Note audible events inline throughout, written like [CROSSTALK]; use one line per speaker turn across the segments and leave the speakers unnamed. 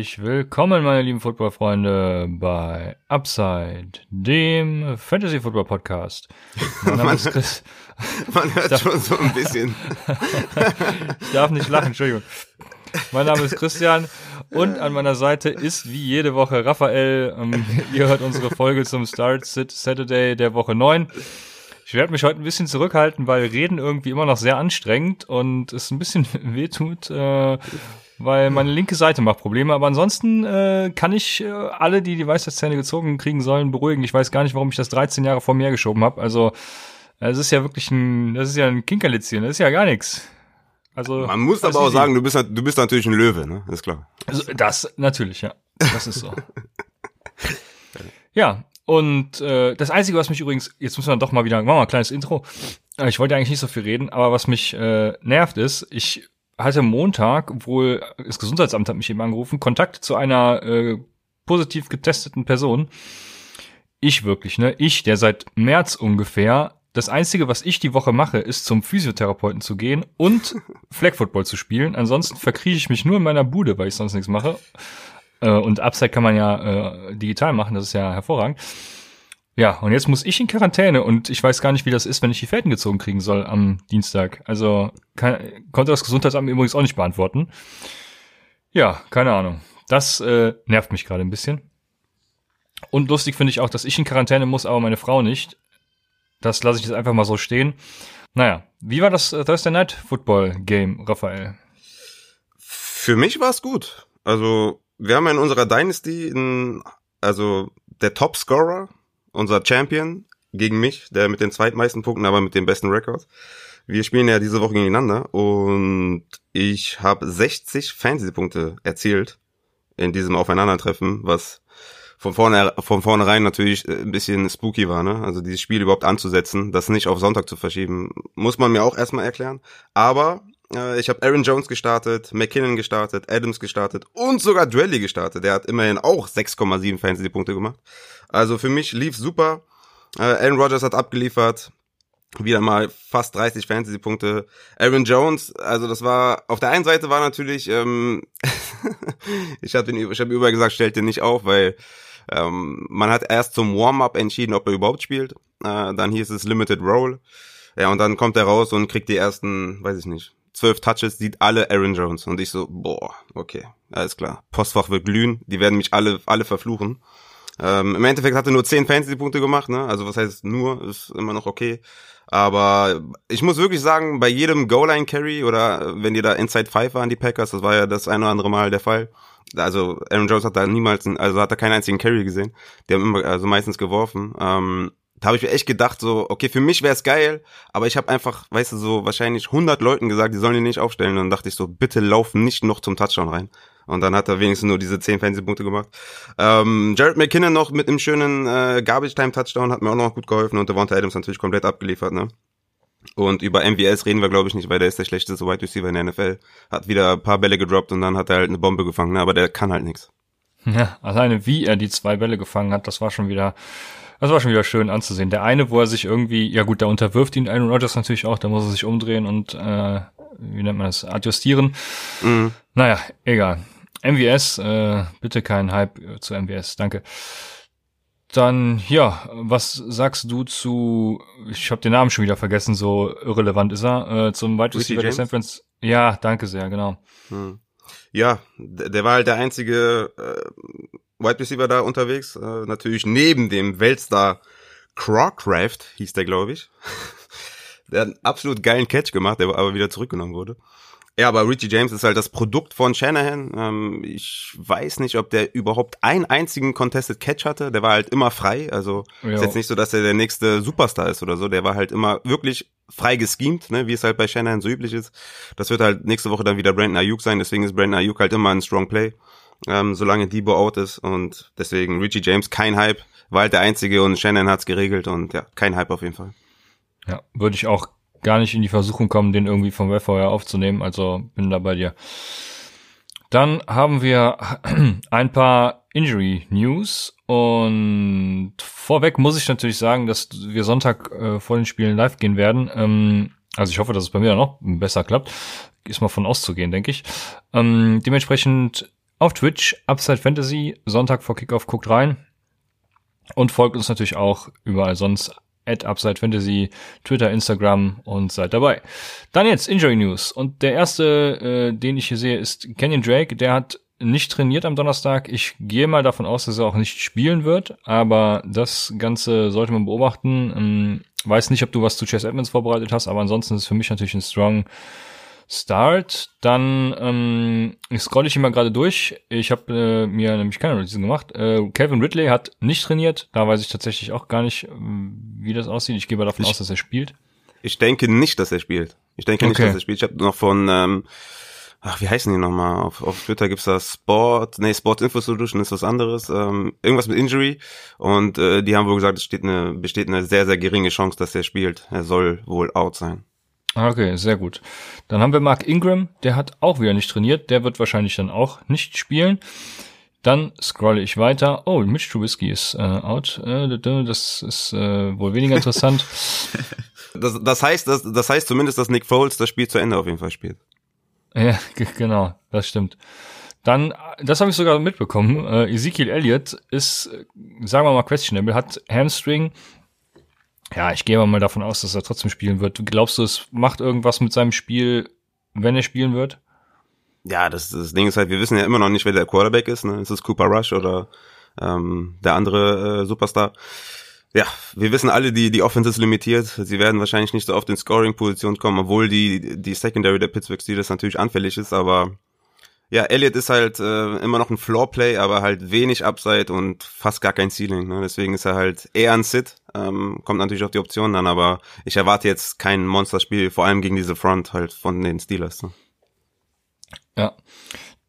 Herzlich willkommen, meine lieben Footballfreunde, bei Upside, dem Fantasy Football Podcast.
Mein Name ist Chris. [LAUGHS] Man hört darf, schon so ein bisschen. [LAUGHS]
ich darf nicht lachen, Entschuldigung. Mein Name ist Christian und an meiner Seite ist wie jede Woche Raphael. Ähm, ihr hört unsere Folge zum Start Saturday der Woche 9. Ich werde mich heute ein bisschen zurückhalten, weil Reden irgendwie immer noch sehr anstrengend und es ein bisschen [LAUGHS] wehtut. Äh, weil meine linke Seite macht Probleme. Aber ansonsten äh, kann ich äh, alle, die die Weisheitszähne gezogen kriegen sollen, beruhigen. Ich weiß gar nicht, warum ich das 13 Jahre vor mir geschoben habe. Also es ist ja wirklich ein, das ist ja ein Kinkerlitzchen, das ist ja gar nichts. Also
man muss aber auch sagen, du bist du bist natürlich ein Löwe, ne? Ist klar.
Also das natürlich, ja, das ist so. ja. Und äh, das Einzige, was mich übrigens, jetzt müssen wir doch mal wieder, machen wir mal ein kleines Intro. Ich wollte eigentlich nicht so viel reden, aber was mich äh, nervt ist, ich hatte Montag, wohl das Gesundheitsamt hat mich eben angerufen, Kontakt zu einer äh, positiv getesteten Person. Ich wirklich, ne? Ich, der seit März ungefähr das einzige, was ich die Woche mache, ist zum Physiotherapeuten zu gehen und [LAUGHS] Flag Football zu spielen. Ansonsten verkrieche ich mich nur in meiner Bude, weil ich sonst nichts mache. Äh, und Upside kann man ja äh, digital machen, das ist ja hervorragend. Ja, und jetzt muss ich in Quarantäne und ich weiß gar nicht, wie das ist, wenn ich die Fäden gezogen kriegen soll am Dienstag. Also kann, konnte das Gesundheitsamt übrigens auch nicht beantworten. Ja, keine Ahnung. Das äh, nervt mich gerade ein bisschen. Und lustig finde ich auch, dass ich in Quarantäne muss, aber meine Frau nicht. Das lasse ich jetzt einfach mal so stehen. Naja, wie war das äh, Thursday Night Football Game, Raphael?
Für mich war es gut. Also, wir haben in unserer Dynasty einen, also der Topscorer unser Champion, gegen mich, der mit den zweitmeisten Punkten, aber mit dem besten Rekord. Wir spielen ja diese Woche gegeneinander und ich habe 60 Fantasy-Punkte erzielt in diesem Aufeinandertreffen, was von vorne von vornherein natürlich äh, ein bisschen spooky war, ne? Also dieses Spiel überhaupt anzusetzen, das nicht auf Sonntag zu verschieben, muss man mir auch erstmal erklären. Aber äh, ich habe Aaron Jones gestartet, McKinnon gestartet, Adams gestartet und sogar Dwelly gestartet. Der hat immerhin auch 6,7 Fantasy-Punkte gemacht. Also für mich lief super. Äh, Aaron Rodgers hat abgeliefert. Wieder mal fast 30 Fantasy-Punkte. Aaron Jones, also das war, auf der einen Seite war natürlich, ähm, [LAUGHS] ich habe ich hab überall gesagt, stellt den nicht auf, weil ähm, man hat erst zum Warm-up entschieden, ob er überhaupt spielt. Äh, dann hieß es Limited Role. Ja, und dann kommt er raus und kriegt die ersten, weiß ich nicht, zwölf Touches, sieht alle Aaron Jones. Und ich so, boah, okay, alles klar. Postfach wird glühen, die werden mich alle, alle verfluchen. Ähm, Im Endeffekt hat er nur 10 Fantasy-Punkte gemacht, ne? Also was heißt nur, ist immer noch okay. Aber ich muss wirklich sagen, bei jedem Goal-Line-Carry oder wenn die da Inside 5 waren, die Packers, das war ja das ein oder andere Mal der Fall. Also Aaron Jones hat da niemals, also hat er keinen einzigen Carry gesehen. Die haben immer, also meistens geworfen. Ähm, da habe ich mir echt gedacht, so, okay, für mich wäre es geil, aber ich habe einfach, weißt du, so wahrscheinlich 100 Leuten gesagt, die sollen ihn nicht aufstellen. Und dann dachte ich so, bitte lauf nicht noch zum Touchdown rein. Und dann hat er wenigstens nur diese 10 Fantasy-Punkte gemacht. Ähm, Jared McKinnon noch mit einem schönen äh, Garbage-Time-Touchdown hat mir auch noch gut geholfen und Devonta Adams natürlich komplett abgeliefert, ne? Und über MVS reden wir, glaube ich, nicht, weil der ist der schlechteste Wide Receiver in der NFL. Hat wieder ein paar Bälle gedroppt und dann hat er halt eine Bombe gefangen, ne? aber der kann halt nichts.
Ja, alleine wie er die zwei Bälle gefangen hat, das war schon wieder das war schon wieder schön anzusehen. Der eine, wo er sich irgendwie, ja gut, da unterwirft ihn Aaron Rodgers natürlich auch, da muss er sich umdrehen und, äh, wie nennt man das, adjustieren. Mhm. Naja, egal. MWS, äh, bitte kein Hype zu MWS, danke. Dann, ja, was sagst du zu, ich habe den Namen schon wieder vergessen, so irrelevant ist er, äh, zum Wide Receiver der San Francisco. Ja, danke sehr, genau. Hm.
Ja, der war halt der einzige äh, Wide Receiver da unterwegs. Äh, natürlich neben dem Weltstar Crockraft, hieß der, glaube ich. [LAUGHS] der hat einen absolut geilen Catch gemacht, der aber wieder zurückgenommen wurde. Ja, aber Richie James ist halt das Produkt von Shanahan. Ähm, ich weiß nicht, ob der überhaupt einen einzigen Contested Catch hatte. Der war halt immer frei. Also jo. ist jetzt nicht so, dass er der nächste Superstar ist oder so. Der war halt immer wirklich frei geschemt, ne, wie es halt bei Shanahan so üblich ist. Das wird halt nächste Woche dann wieder Brandon Ayuk sein. Deswegen ist Brandon Ayuk halt immer ein Strong Play. ähm, solange Debo out ist und deswegen Richie James kein Hype, war halt der einzige und Shannon hat's geregelt und ja, kein Hype auf jeden Fall.
Ja, würde ich auch gar nicht in die Versuchung kommen, den irgendwie vom Webfeuer aufzunehmen, also bin da bei dir. Dann haben wir [CLEARS THROAT] ein paar Injury News und vorweg muss ich natürlich sagen, dass wir Sonntag äh, vor den Spielen live gehen werden. Ähm, also ich hoffe, dass es bei mir noch besser klappt. Ist mal von auszugehen, denke ich. Ähm, dementsprechend auf Twitch, Upside Fantasy, Sonntag vor Kickoff, guckt rein. Und folgt uns natürlich auch überall sonst at Upside Fantasy, Twitter, Instagram und seid dabei. Dann jetzt Injury News. Und der erste, äh, den ich hier sehe, ist Kenyon Drake. Der hat nicht trainiert am Donnerstag. Ich gehe mal davon aus, dass er auch nicht spielen wird, aber das Ganze sollte man beobachten. Ähm, weiß nicht, ob du was zu Chase Edmonds vorbereitet hast, aber ansonsten ist es für mich natürlich ein strong Start. Dann ähm, scroll ich immer gerade durch. Ich habe äh, mir nämlich keine Notizen gemacht. Äh, Kevin Ridley hat nicht trainiert. Da weiß ich tatsächlich auch gar nicht, wie das aussieht. Ich gehe mal davon ich, aus, dass er spielt.
Ich denke nicht, dass er spielt. Ich denke nicht, dass er spielt. Ich habe noch von ähm, ach, wie heißen die nochmal? Auf, auf Twitter gibt's da Sport, nee, Sport Info Solution ist was anderes, ähm, irgendwas mit Injury und äh, die haben wohl gesagt, es steht eine, besteht eine sehr, sehr geringe Chance, dass er spielt. Er soll wohl out sein.
Ah, okay, sehr gut. Dann haben wir Mark Ingram, der hat auch wieder nicht trainiert, der wird wahrscheinlich dann auch nicht spielen. Dann scrolle ich weiter. Oh, Mitch Trubisky ist äh, out. Äh, das ist äh, wohl weniger interessant. [LAUGHS]
das, das heißt, das, das heißt zumindest, dass Nick Foles das Spiel zu Ende auf jeden Fall spielt.
Ja, [LAUGHS] genau, das stimmt. Dann, das habe ich sogar mitbekommen. Äh, Ezekiel Elliott ist, sagen wir mal, questionable, hat Hamstring. Ja, ich gehe mal davon aus, dass er trotzdem spielen wird. Glaubst du, es macht irgendwas mit seinem Spiel, wenn er spielen wird?
Ja, das, das Ding ist halt, wir wissen ja immer noch nicht, wer der Quarterback ist. Ne? Ist es Cooper Rush oder ähm, der andere äh, Superstar? Ja, wir wissen alle, die, die Offense ist limitiert. Sie werden wahrscheinlich nicht so oft in Scoring-Position kommen, obwohl die, die Secondary der Pittsburgh Steelers natürlich anfällig ist, aber ja, Elliott ist halt äh, immer noch ein Floor-Play, aber halt wenig Upside und fast gar kein Ceiling. Ne? Deswegen ist er halt eher ein Sit. Ähm, kommt natürlich auf die Optionen dann, aber ich erwarte jetzt kein Monsterspiel, vor allem gegen diese Front halt von den Steelers. Ne?
Ja.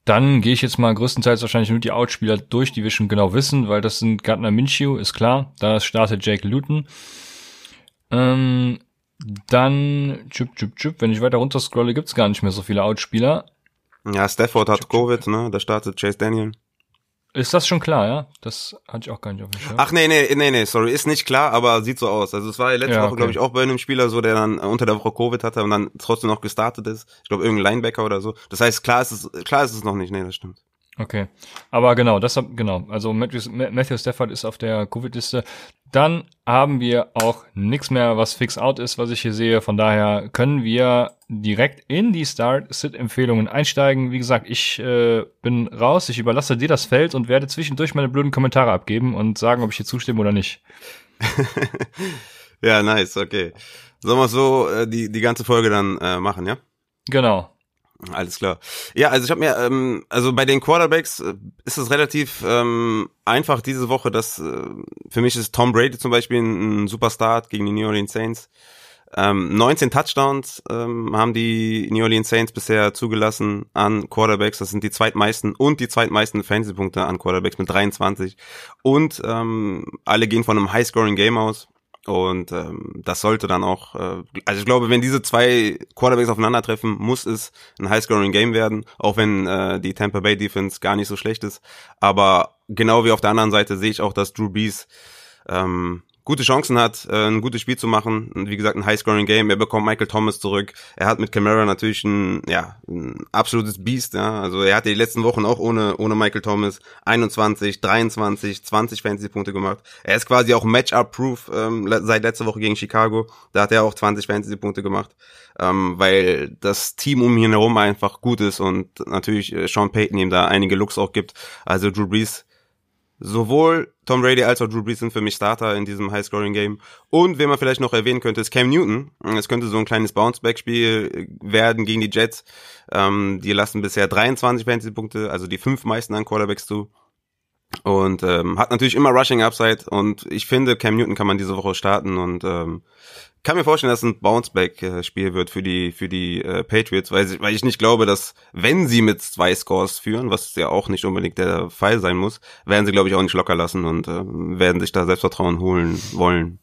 Dann gehe ich jetzt mal größtenteils wahrscheinlich nur die Outspieler durch, die wir schon genau wissen, weil das sind Gardner Minshew, ist klar. Da startet Jake Luton. Ähm, dann, tschüp, tschüp, tschüp, wenn ich weiter runter scrolle, gibt's gar nicht mehr so viele Outspieler.
Ja, Stafford hat Covid, ne? Da startet Chase Daniel.
Ist das schon klar, ja? Das hatte ich auch gar nicht auf dem Schirm.
Ach nee, nee, nee, nee, sorry, ist nicht klar, aber sieht so aus. Also es war ja letzte ja, Woche, okay. glaube ich, auch bei einem Spieler so, der dann unter der Woche Covid hatte und dann trotzdem noch gestartet ist. Ich glaube, irgendein Linebacker oder so. Das heißt, klar ist es, klar ist es noch nicht, nee, das stimmt.
Okay. Aber genau, das genau. Also Matthew, Matthew Stafford ist auf der Covid-Liste. Dann haben wir auch nichts mehr, was fix out ist, was ich hier sehe. Von daher können wir direkt in die Start-Sit-Empfehlungen einsteigen. Wie gesagt, ich äh, bin raus. Ich überlasse dir das Feld und werde zwischendurch meine blöden Kommentare abgeben und sagen, ob ich hier zustimme oder nicht. [LAUGHS]
ja, nice, okay. Sollen wir so äh, die, die ganze Folge dann äh, machen, ja?
Genau.
Alles klar. Ja, also ich habe mir, ähm, also bei den Quarterbacks äh, ist es relativ ähm, einfach diese Woche, dass äh, für mich ist Tom Brady zum Beispiel ein, ein Superstart gegen die New Orleans Saints. Ähm, 19 Touchdowns ähm, haben die New Orleans Saints bisher zugelassen an Quarterbacks. Das sind die zweitmeisten und die zweitmeisten Fantasy-Punkte an Quarterbacks mit 23. Und ähm, alle gehen von einem High-Scoring-Game aus. Und ähm, das sollte dann auch, äh, also ich glaube, wenn diese zwei Quarterbacks aufeinandertreffen, muss es ein High-Scoring-Game werden, auch wenn äh, die Tampa Bay Defense gar nicht so schlecht ist. Aber genau wie auf der anderen Seite sehe ich auch, dass Drew Brees ähm, gute Chancen hat, äh, ein gutes Spiel zu machen. Und wie gesagt, ein High-Scoring-Game. Er bekommt Michael Thomas zurück. Er hat mit Camara natürlich ein, ja, ein absolutes Biest. Ja. Also er hatte die letzten Wochen auch ohne, ohne Michael Thomas 21, 23, 20 Fantasy-Punkte gemacht. Er ist quasi auch Match-up-proof ähm, seit letzter Woche gegen Chicago. Da hat er auch 20 Fantasy-Punkte gemacht. Ähm, weil das Team um ihn herum einfach gut ist und natürlich äh, Sean Payton ihm da einige Looks auch gibt. Also Drew Brees sowohl Tom Brady als auch Drew Brees sind für mich Starter in diesem High-Scoring-Game. Und wen man vielleicht noch erwähnen könnte, ist Cam Newton. Es könnte so ein kleines Bounce-Back-Spiel werden gegen die Jets. Ähm, die lassen bisher 23 Fantasy-Punkte, also die fünf meisten an Quarterbacks zu. Und ähm, hat natürlich immer Rushing Upside. Und ich finde, Cam Newton kann man diese Woche starten. Und ähm, kann mir vorstellen, dass es ein Bounceback-Spiel wird für die für die äh, Patriots, weil, weil ich nicht glaube, dass wenn sie mit zwei Scores führen, was ja auch nicht unbedingt der Fall sein muss, werden sie glaube ich auch nicht locker lassen und äh, werden sich da Selbstvertrauen holen wollen.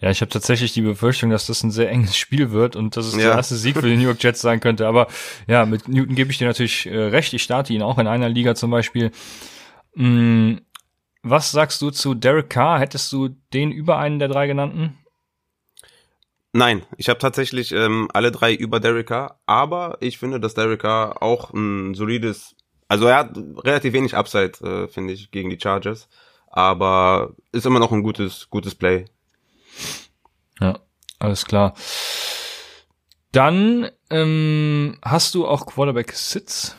Ja, ich habe tatsächlich die Befürchtung, dass das ein sehr enges Spiel wird und dass es ja. der erste Sieg für die New York Jets sein könnte. Aber ja, mit Newton gebe ich dir natürlich äh, recht. Ich starte ihn auch in einer Liga zum Beispiel. Hm, was sagst du zu Derek Carr? Hättest du den über einen der drei genannten?
Nein, ich habe tatsächlich ähm, alle drei über Derek Carr, aber ich finde, dass Derek Carr auch ein solides, also er hat relativ wenig Upside, äh, finde ich, gegen die Chargers, aber ist immer noch ein gutes, gutes Play.
Ja, alles klar. Dann ähm, hast du auch Quarterback Sits.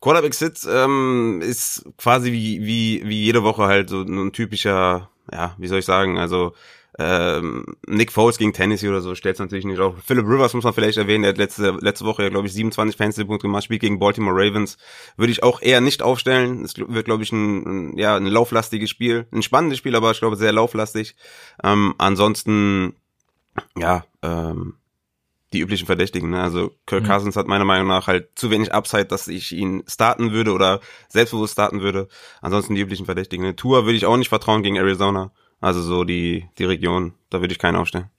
Quarterback Sits ähm, ist quasi wie, wie, wie jede Woche halt so ein typischer, ja, wie soll ich sagen, also ähm, Nick Foles gegen Tennessee oder so stellt es natürlich nicht auf. Philip Rivers muss man vielleicht erwähnen, der hat letzte, letzte Woche ja, glaube ich, 27 Fantasy-Punkte gemacht, spielt gegen Baltimore Ravens. Würde ich auch eher nicht aufstellen. Es wird, glaube ich, ein, ein, ja, ein lauflastiges Spiel. Ein spannendes Spiel, aber ich glaube sehr lauflastig. Ähm, ansonsten, ja, ähm, die üblichen Verdächtigen. Ne? Also Kirk mhm. Cousins hat meiner Meinung nach halt zu wenig Upside, dass ich ihn starten würde oder selbstbewusst starten würde. Ansonsten die üblichen Verdächtigen. Ne? Tour würde ich auch nicht vertrauen gegen Arizona. Also so die, die Region, da würde ich keinen aufstellen.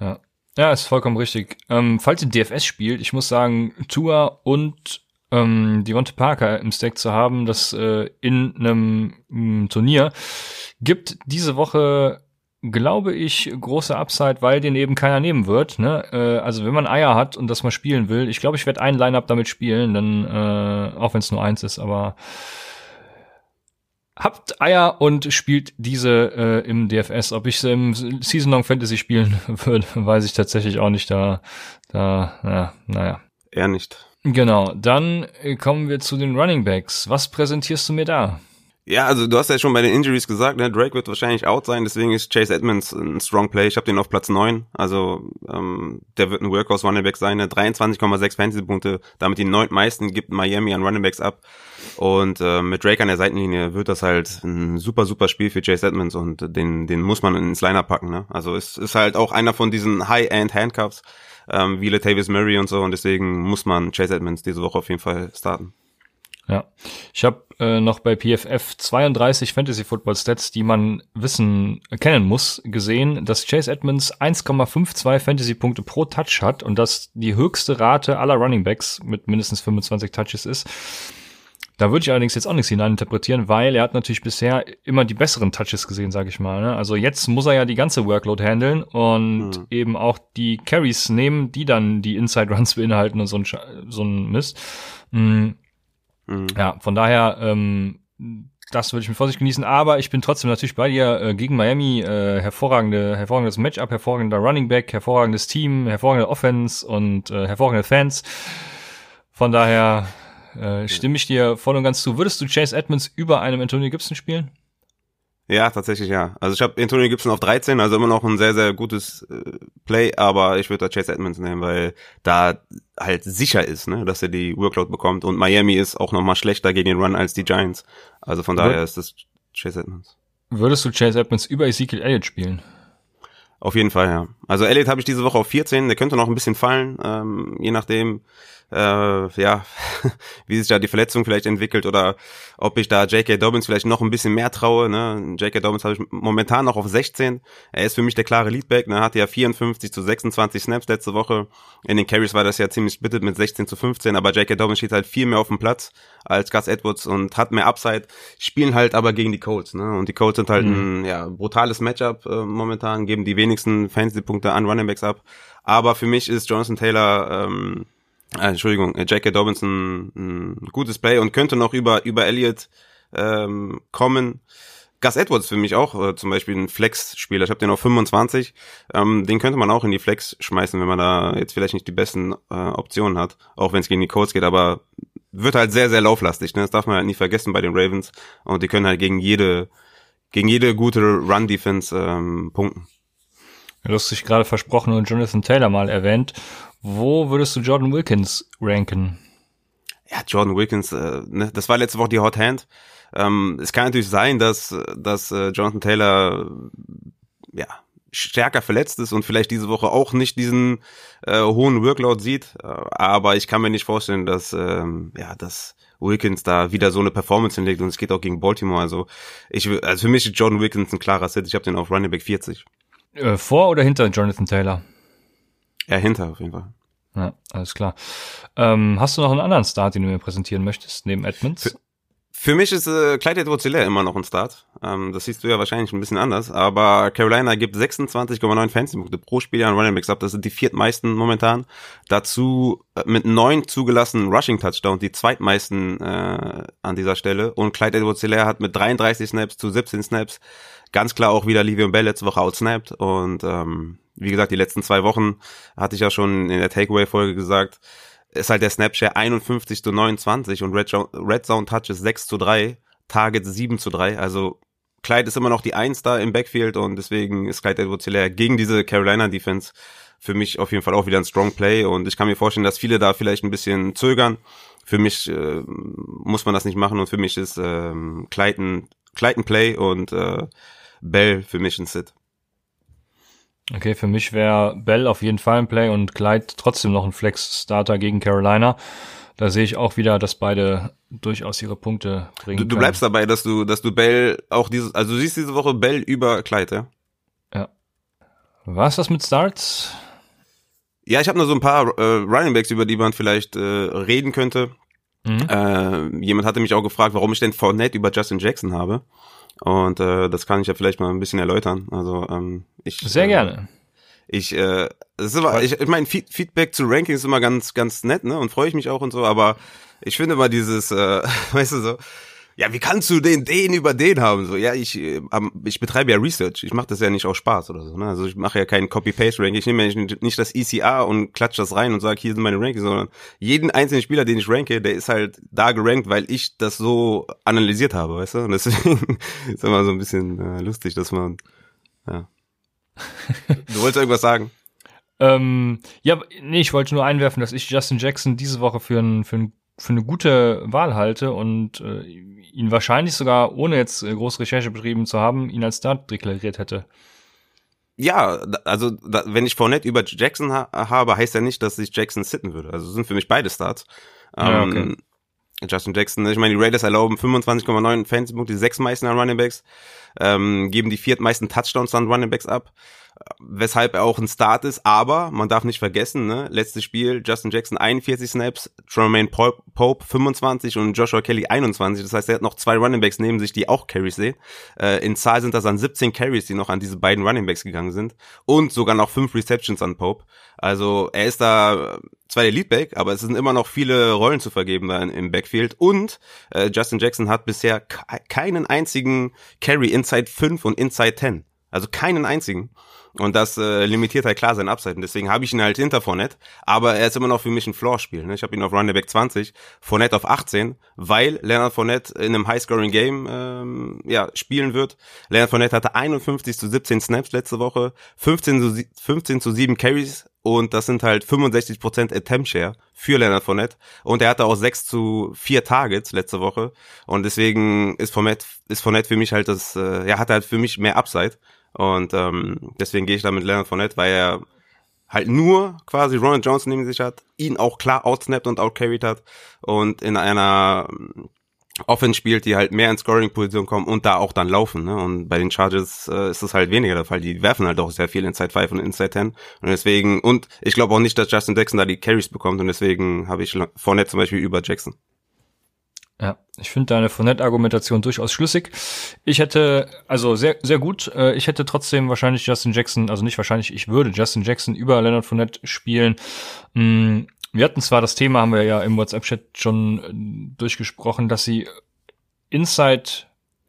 Ja. Ja, ist vollkommen richtig. Ähm, falls ihr DFS spielt, ich muss sagen, Tua und ähm, Devonta Parker im Stack zu haben, das äh, in einem mm, Turnier, gibt diese Woche, glaube ich, große Upside, weil den eben keiner nehmen wird. Ne? Äh, also wenn man Eier hat und das mal spielen will, ich glaube, ich werde ein Lineup damit spielen, dann äh, auch wenn es nur eins ist, aber habt Eier und spielt diese äh, im DFS. Ob ich sie im Season Long Fantasy spielen [LAUGHS] würde, weiß ich tatsächlich auch nicht. Da, da, ja, naja.
Eher nicht.
Genau. Dann äh, kommen wir zu den Running Backs. Was präsentierst du mir da?
Ja, also du hast ja schon bei den Injuries gesagt, ne, Drake wird wahrscheinlich out sein, deswegen ist Chase Edmonds ein Strong Play. Ich habe den auf Platz 9, also ähm, der wird ein Workhorse Running Back sein, ne, 23,6 Fantasy-Punkte, damit die neuntmeisten gibt Miami an Running Backs ab. Und äh, mit Drake an der Seitenlinie wird das halt ein super, super Spiel für Chase Edmonds und den, den muss man ins Liner packen. Ne? Also es ist halt auch einer von diesen High-End Handcuffs, ähm, wie Latavius Murray und so und deswegen muss man Chase Edmonds diese Woche auf jeden Fall starten.
Ja, ich habe äh, noch bei PFF 32 Fantasy Football Stats, die man wissen, kennen muss, gesehen, dass Chase Edmonds 1,52 Fantasy Punkte pro Touch hat und das die höchste Rate aller Running Backs mit mindestens 25 Touches ist. Da würde ich allerdings jetzt auch nichts hineininterpretieren, weil er hat natürlich bisher immer die besseren Touches gesehen, sage ich mal. Ne? Also jetzt muss er ja die ganze Workload handeln und mhm. eben auch die Carries nehmen, die dann die Inside Runs beinhalten und so ein, so ein Mist. Mhm. Mhm. Ja, von daher, ähm, das würde ich mit Vorsicht genießen, aber ich bin trotzdem natürlich bei dir äh, gegen Miami. Äh, hervorragende, hervorragendes Matchup, hervorragender Running Back, hervorragendes Team, hervorragende Offense und äh, hervorragende Fans. Von daher äh, stimme ich dir voll und ganz zu. Würdest du Chase Edmonds über einem Antonio Gibson spielen?
Ja, tatsächlich ja. Also ich habe Antonio Gibson auf 13, also immer noch ein sehr, sehr gutes äh, Play, aber ich würde da Chase Edmonds nehmen, weil da halt sicher ist, ne, dass er die Workload bekommt. Und Miami ist auch noch mal schlechter gegen den Run als die Giants. Also von daher ist das Chase Edmonds.
Würdest du Chase Edmonds über Ezekiel Elliott spielen?
Auf jeden Fall, ja. Also Elliott habe ich diese Woche auf 14, der könnte noch ein bisschen fallen, ähm, je nachdem, äh, ja, [LAUGHS] wie sich da die Verletzung vielleicht entwickelt oder ob ich da J.K. Dobbins vielleicht noch ein bisschen mehr traue. Ne? J.K. Dobbins habe ich momentan noch auf 16. Er ist für mich der klare Leadback. Ne? Hatte ja 54 zu 26 Snaps letzte Woche. In den Carries war das ja ziemlich splittet mit 16 zu 15, aber J.K. Dobbins steht halt viel mehr auf dem Platz als Gus Edwards und hat mehr Upside. Spielen halt aber gegen die Colts. Ne? Und die Colts sind halt mhm. ein ja, brutales Matchup äh, momentan, geben die wenigsten Fantasy-Punkte an Running Backs ab. Aber für mich ist Jonathan Taylor ähm, äh, Entschuldigung, äh, J.K. Dobinson ein gutes Play und könnte noch über, über Elliott ähm, kommen. Gus Edwards für mich auch äh, zum Beispiel ein Flex-Spieler. Ich habe den auf 25. Ähm, den könnte man auch in die Flex schmeißen, wenn man da jetzt vielleicht nicht die besten äh, Optionen hat, auch wenn es gegen die Codes geht, aber wird halt sehr, sehr lauflastig. Ne? Das darf man halt nie vergessen bei den Ravens. Und die können halt gegen jede, gegen jede gute Run-Defense ähm, punkten.
Du hast dich gerade versprochen und Jonathan Taylor mal erwähnt. Wo würdest du Jordan Wilkins ranken?
ja, Jordan Wilkins, äh, ne, das war letzte Woche die Hot Hand. Ähm, es kann natürlich sein, dass, dass äh, Jonathan Taylor ja, stärker verletzt ist und vielleicht diese Woche auch nicht diesen äh, hohen Workload sieht. Äh, aber ich kann mir nicht vorstellen, dass, ähm, ja, dass Wilkins da wieder so eine Performance hinlegt und es geht auch gegen Baltimore. Also ich also für mich ist Jordan Wilkins ein klarer Sit. Ich habe den auf Running Back 40.
Äh, vor oder hinter Jonathan Taylor?
Ja, hinter auf jeden Fall.
Ja, alles klar. Ähm, hast du noch einen anderen Start, den du mir präsentieren möchtest, neben Edmonds?
Für, für mich ist äh, Clyde edwards immer noch ein Start. Ähm, das siehst du ja wahrscheinlich ein bisschen anders. Aber Carolina gibt 26,9 Fantasy-Punkte pro Spiel an Running Backs ab. Das sind die viertmeisten momentan. Dazu äh, mit neun zugelassenen Rushing-Touchdowns die zweitmeisten äh, an dieser Stelle. Und Clyde edwards hat mit 33 Snaps zu 17 Snaps ganz klar auch wieder Livion Bell letzte Woche outsnapped. Und ähm, wie gesagt, die letzten zwei Wochen hatte ich ja schon in der Takeaway-Folge gesagt, ist halt der Snapshare 51 zu 29 und Red, Red Zone Touches 6 zu 3, Targets 7 zu 3. Also Clyde ist immer noch die Eins da im Backfield und deswegen ist Clyde Edwards Hilaire gegen diese Carolina Defense für mich auf jeden Fall auch wieder ein Strong Play und ich kann mir vorstellen, dass viele da vielleicht ein bisschen zögern. Für mich äh, muss man das nicht machen und für mich ist ähm, Clyde ein, Clyde ein Play und äh, Bell für mich ein Sit.
Okay, für mich wäre Bell auf jeden Fall ein Play und Clyde trotzdem noch ein Flex-Starter gegen Carolina. Da sehe ich auch wieder, dass beide durchaus ihre Punkte bringen.
Du, du bleibst dabei, dass du, dass du Bell auch dieses, also du siehst diese Woche Bell über Clyde, ja?
Ja. Was das mit Starts?
Ja, ich habe nur so ein paar äh, Running Backs, über die man vielleicht äh, reden könnte. Mhm. Äh, jemand hatte mich auch gefragt, warum ich denn Fournette über Justin Jackson habe. Und äh, das kann ich ja vielleicht mal ein bisschen erläutern. Also ähm, ich
sehr
äh,
gerne.
Ich, äh, es ist immer, ich, ich meine, Feedback zu Rankings ist immer ganz, ganz nett, ne? Und freue ich mich auch und so. Aber ich finde immer dieses, äh, [LAUGHS] weißt du so, ja, wie kannst du den, den über den haben? So, ja, ich, äh, ich betreibe ja Research. Ich mache das ja nicht aus Spaß oder so. Ne? Also ich mache ja kein Copy-Paste-Ranking. Ich nehme ja nicht, das ECR und klatsche das rein und sage, hier sind meine Rankings, sondern jeden einzelnen Spieler, den ich ranke, der ist halt da gerankt, weil ich das so analysiert habe, weißt du? Und deswegen [LAUGHS] ist immer so ein bisschen äh, lustig, dass man, ja. Du wolltest irgendwas sagen? [LAUGHS]
Ähm, ja, nee, ich wollte nur einwerfen, dass ich Justin Jackson diese Woche für einen für einen für eine gute Wahl halte und äh, ihn wahrscheinlich sogar, ohne jetzt äh, große Recherche betrieben zu haben, ihn als Start deklariert hätte.
Ja, also da, wenn ich Fournette über Jackson ha habe, heißt ja nicht, dass ich Jackson sitten würde. Also sind für mich beide Starts. Ja, okay. ähm, Justin Jackson, ich meine, die Raiders erlauben 25,9 Fantasy-Punkte, die sechs meisten an Running Backs, ähm, geben die viertmeisten Touchdowns an Running Backs ab weshalb er auch ein Start ist, aber man darf nicht vergessen, ne, letztes Spiel, Justin Jackson 41 Snaps, Tremaine Pope 25 und Joshua Kelly 21, das heißt, er hat noch zwei Runningbacks neben sich, die auch Carries sehen. Äh, in Zahl sind das dann 17 Carries, die noch an diese beiden Runningbacks gegangen sind und sogar noch fünf Receptions an Pope. Also er ist da zwar der Leadback, aber es sind immer noch viele Rollen zu vergeben da im Backfield und äh, Justin Jackson hat bisher keinen einzigen Carry Inside 5 und Inside 10. Also keinen einzigen. Und das äh, limitiert halt klar sein Upside. Und deswegen habe ich ihn halt hinter Fournette. Aber er ist immer noch für mich ein Floor-Spiel. Ne? Ich habe ihn auf Running Back 20, Fournette auf 18, weil Leonard Fournette in einem High-Scoring-Game ähm, ja, spielen wird. Leonard Fournette hatte 51 zu 17 Snaps letzte Woche, 15 zu, 15 zu 7 Carries und das sind halt 65% Attempt Share für Leonard Fournette und er hatte auch 6 zu 4 Targets letzte Woche und deswegen ist Fournette, ist Fournette für mich halt das, äh, ja, hat halt für mich mehr Upside und ähm, deswegen gehe ich da mit Leonard Fournette, weil er halt nur quasi Ronald Johnson neben sich hat, ihn auch klar outsnapped und outcarried hat und in einer ähm, Offense spielt, die halt mehr in Scoring-Position kommen und da auch dann laufen. Ne? Und bei den Chargers äh, ist das halt weniger der Fall. Die werfen halt auch sehr viel Inside 5 und Inside 10. Und deswegen, und ich glaube auch nicht, dass Justin Jackson da die Carries bekommt und deswegen habe ich Fournette zum Beispiel über Jackson.
Ja, ich finde deine Fournette-Argumentation durchaus schlüssig. Ich hätte, also sehr, sehr gut, äh, ich hätte trotzdem wahrscheinlich Justin Jackson, also nicht wahrscheinlich, ich würde Justin Jackson über Leonard Fournette spielen. Mm, wir hatten zwar das Thema, haben wir ja im WhatsApp-Chat schon äh, durchgesprochen, dass sie Inside,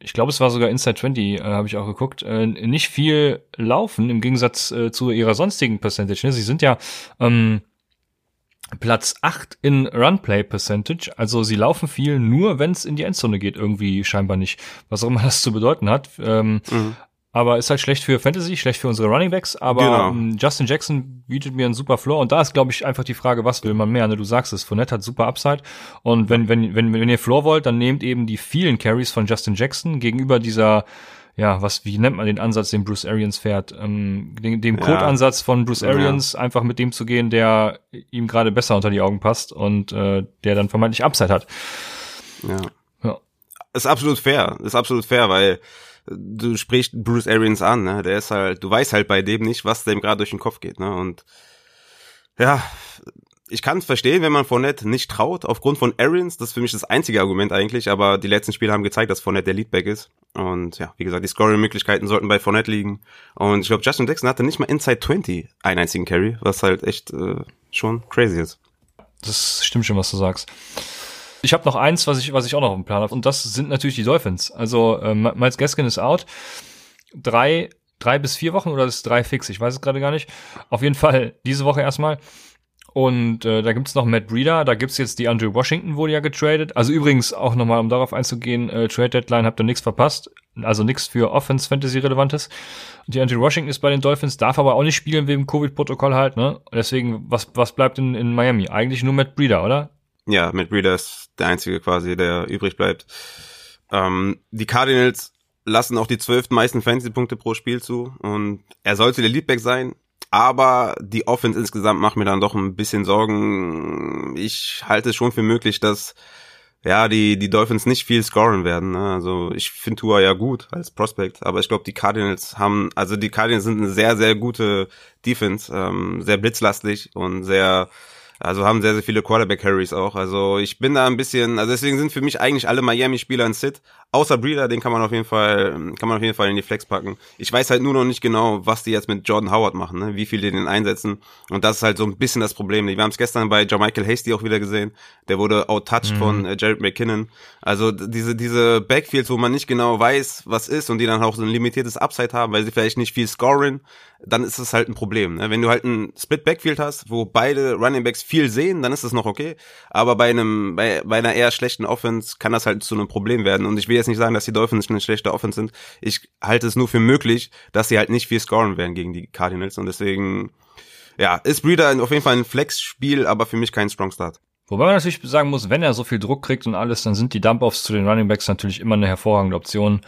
ich glaube, es war sogar Inside 20, äh, habe ich auch geguckt, äh, nicht viel laufen im Gegensatz äh, zu ihrer sonstigen Percentage. Ne? Sie sind ja ähm, Platz 8 in Runplay Percentage. Also sie laufen viel, nur wenn es in die Endzone geht, irgendwie scheinbar nicht. Was auch immer das zu bedeuten hat. Ähm, mhm. aber ist halt schlecht für Fantasy, schlecht für unsere Running Backs. Aber
Genau.
ähm, Justin Jackson bietet mir einen super Floor und da ist, glaube ich, einfach die Frage, was will man mehr? Ne? Du sagst es, Fournette hat super Upside und wenn wenn wenn wenn ihr Floor wollt, dann nehmt eben die vielen Carries von Justin Jackson gegenüber dieser ja, was, wie nennt man den Ansatz, den Bruce Arians fährt? Ähm, dem dem
Ja.
Code-Ansatz von Bruce
Ja.
Arians, einfach mit dem zu gehen, der ihm gerade besser unter die Augen passt und äh, der dann vermeintlich Upside hat.
Ja.
Ja.
Ist absolut fair, ist absolut fair, weil du sprichst Bruce Arians an, ne? Der ist halt, du weißt halt bei dem nicht, was dem gerade durch den Kopf geht, ne? Und ja, ich kann es verstehen, wenn man Fournette nicht traut, aufgrund von Arians, das ist für mich das einzige Argument eigentlich, aber die letzten Spiele haben gezeigt, dass Fournette der Leadback ist. Und ja, wie gesagt, die Scoring-Möglichkeiten sollten bei Fournette liegen. Und ich glaube, Justin Jackson hatte nicht mal Inside 20 einen einzigen Carry, was halt echt äh, schon crazy ist.
Das stimmt schon, was du sagst. Ich habe noch eins, was ich, was ich auch noch im Plan habe, und das sind natürlich die Dolphins. Also ähm, Miles Gaskin ist out. Drei, drei bis vier Wochen oder ist drei fix? Ich weiß es gerade gar nicht. Auf jeden Fall diese Woche erstmal. Und äh, da gibt's noch Matt Breeder, da gibt's jetzt die Andrew Washington, wurde ja getradet. Also übrigens auch nochmal, um darauf einzugehen, äh, Trade Deadline habt ihr nichts verpasst. Also nichts für Offense Fantasy Relevantes. Die Andrew Washington ist bei den Dolphins, darf aber auch nicht spielen wegen Covid-Protokoll halt, ne? Deswegen, was, was bleibt in, in Miami? Eigentlich nur Matt Breeder, oder?
Ja, Matt Breeder ist der einzige quasi, der übrig bleibt. Ähm, die Cardinals lassen auch die zwölf meisten Fantasy-Punkte pro Spiel zu und er sollte der Leadback sein, aber die Offense insgesamt macht mir dann doch ein bisschen Sorgen. Ich halte es schon für möglich, dass ja, die, die Dolphins nicht viel scoren werden. Ne? Also ich finde Tua ja gut als Prospect, aber ich glaube, die Cardinals haben, also die Cardinals sind eine sehr, sehr gute Defense, ähm, sehr blitzlastig und sehr, also haben sehr, sehr viele Quarterback-Carries auch. Also ich bin da ein bisschen, also deswegen sind für mich eigentlich alle Miami-Spieler ein Sit. Außer Breeder, den kann man auf jeden Fall, kann man auf jeden Fall in die Flex packen. Ich weiß halt nur noch nicht genau, was die jetzt mit Jordan Howard machen, ne? wie viel die den einsetzen. Und das ist halt so ein bisschen das Problem. Wir haben es gestern bei Jermichael Hasty auch wieder gesehen. Der wurde outtouched von äh, Jared McKinnon. Also diese, diese Backfields, wo man nicht genau weiß, was ist und die dann auch so ein limitiertes Upside haben, weil sie vielleicht nicht viel scoren, dann ist das halt ein Problem. Ne? Wenn du halt ein Split Backfield hast, wo beide Running Backs viel sehen, dann ist das noch okay. Aber bei einem, bei, bei einer eher schlechten Offense kann das halt zu einem Problem werden. Und ich will jetzt nicht sagen, dass die Dolphins eine schlechte Offense sind. Ich halte es nur für möglich, dass sie halt nicht viel scoren werden gegen die Cardinals. Und deswegen, ja, ist Breeder auf jeden Fall ein Flex-Spiel, aber für mich kein Strong Start.
Wobei man natürlich sagen muss, wenn er so viel Druck kriegt und alles, dann sind die Dump-Offs zu den Running Backs natürlich immer eine hervorragende Option.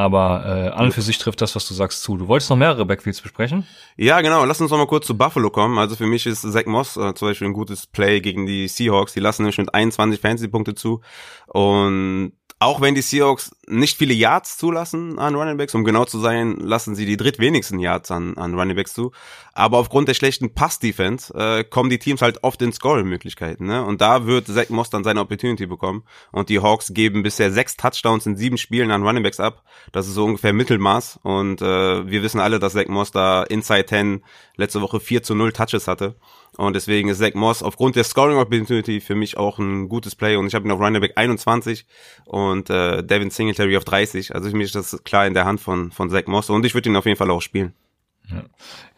Aber äh, an und für sich trifft das, was du sagst, zu. Du wolltest noch mehrere Backfields besprechen?
Ja, genau. Lass uns noch mal kurz zu Buffalo kommen. Also für mich ist Zach Moss äh, zum Beispiel ein gutes Play gegen die Seahawks. Die lassen nämlich mit 21 Fantasy-Punkte zu. Und auch wenn die Seahawks nicht viele Yards zulassen an Running Backs, um genau zu sein, lassen sie die drittwenigsten Yards an, an Running Backs zu. Aber aufgrund der schlechten Pass-Defense äh, kommen die Teams halt oft in Scoring-Möglichkeiten. Ne? Und da wird Zach Moss dann seine Opportunity bekommen. Und die Hawks geben bisher sechs Touchdowns in sieben Spielen an Running Backs ab. Das ist so ungefähr Mittelmaß. Und äh, wir wissen alle, dass Zach Moss da Inside 10 letzte Woche 4 zu 0 Touches hatte. Und deswegen ist Zach Moss aufgrund der Scoring Opportunity für mich auch ein gutes Play. Und ich habe ihn auf Running Back 21 und äh, Devin Singletary auf 30. Also für mich das klar in der Hand von, von Zach Moss. Und ich würde ihn auf jeden Fall auch spielen.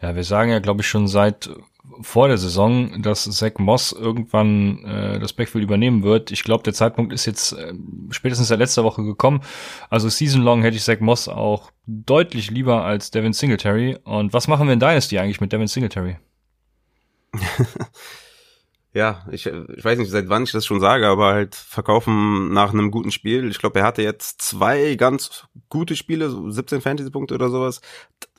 Ja, wir sagen ja, glaube ich, schon seit vor der Saison, dass Zach Moss irgendwann äh, das Backfield übernehmen wird. Ich glaube, der Zeitpunkt ist jetzt äh, spätestens der letzte Woche gekommen. Also season long hätte ich Zach Moss auch deutlich lieber als Devin Singletary. Und was machen wir in Dynasty eigentlich mit Devin Singletary? [LAUGHS]
Ja, ich, ich weiß nicht, seit wann ich das schon sage, aber halt verkaufen nach einem guten Spiel. Ich glaube, er hatte jetzt zwei ganz gute Spiele, so 17 Fantasy-Punkte oder sowas.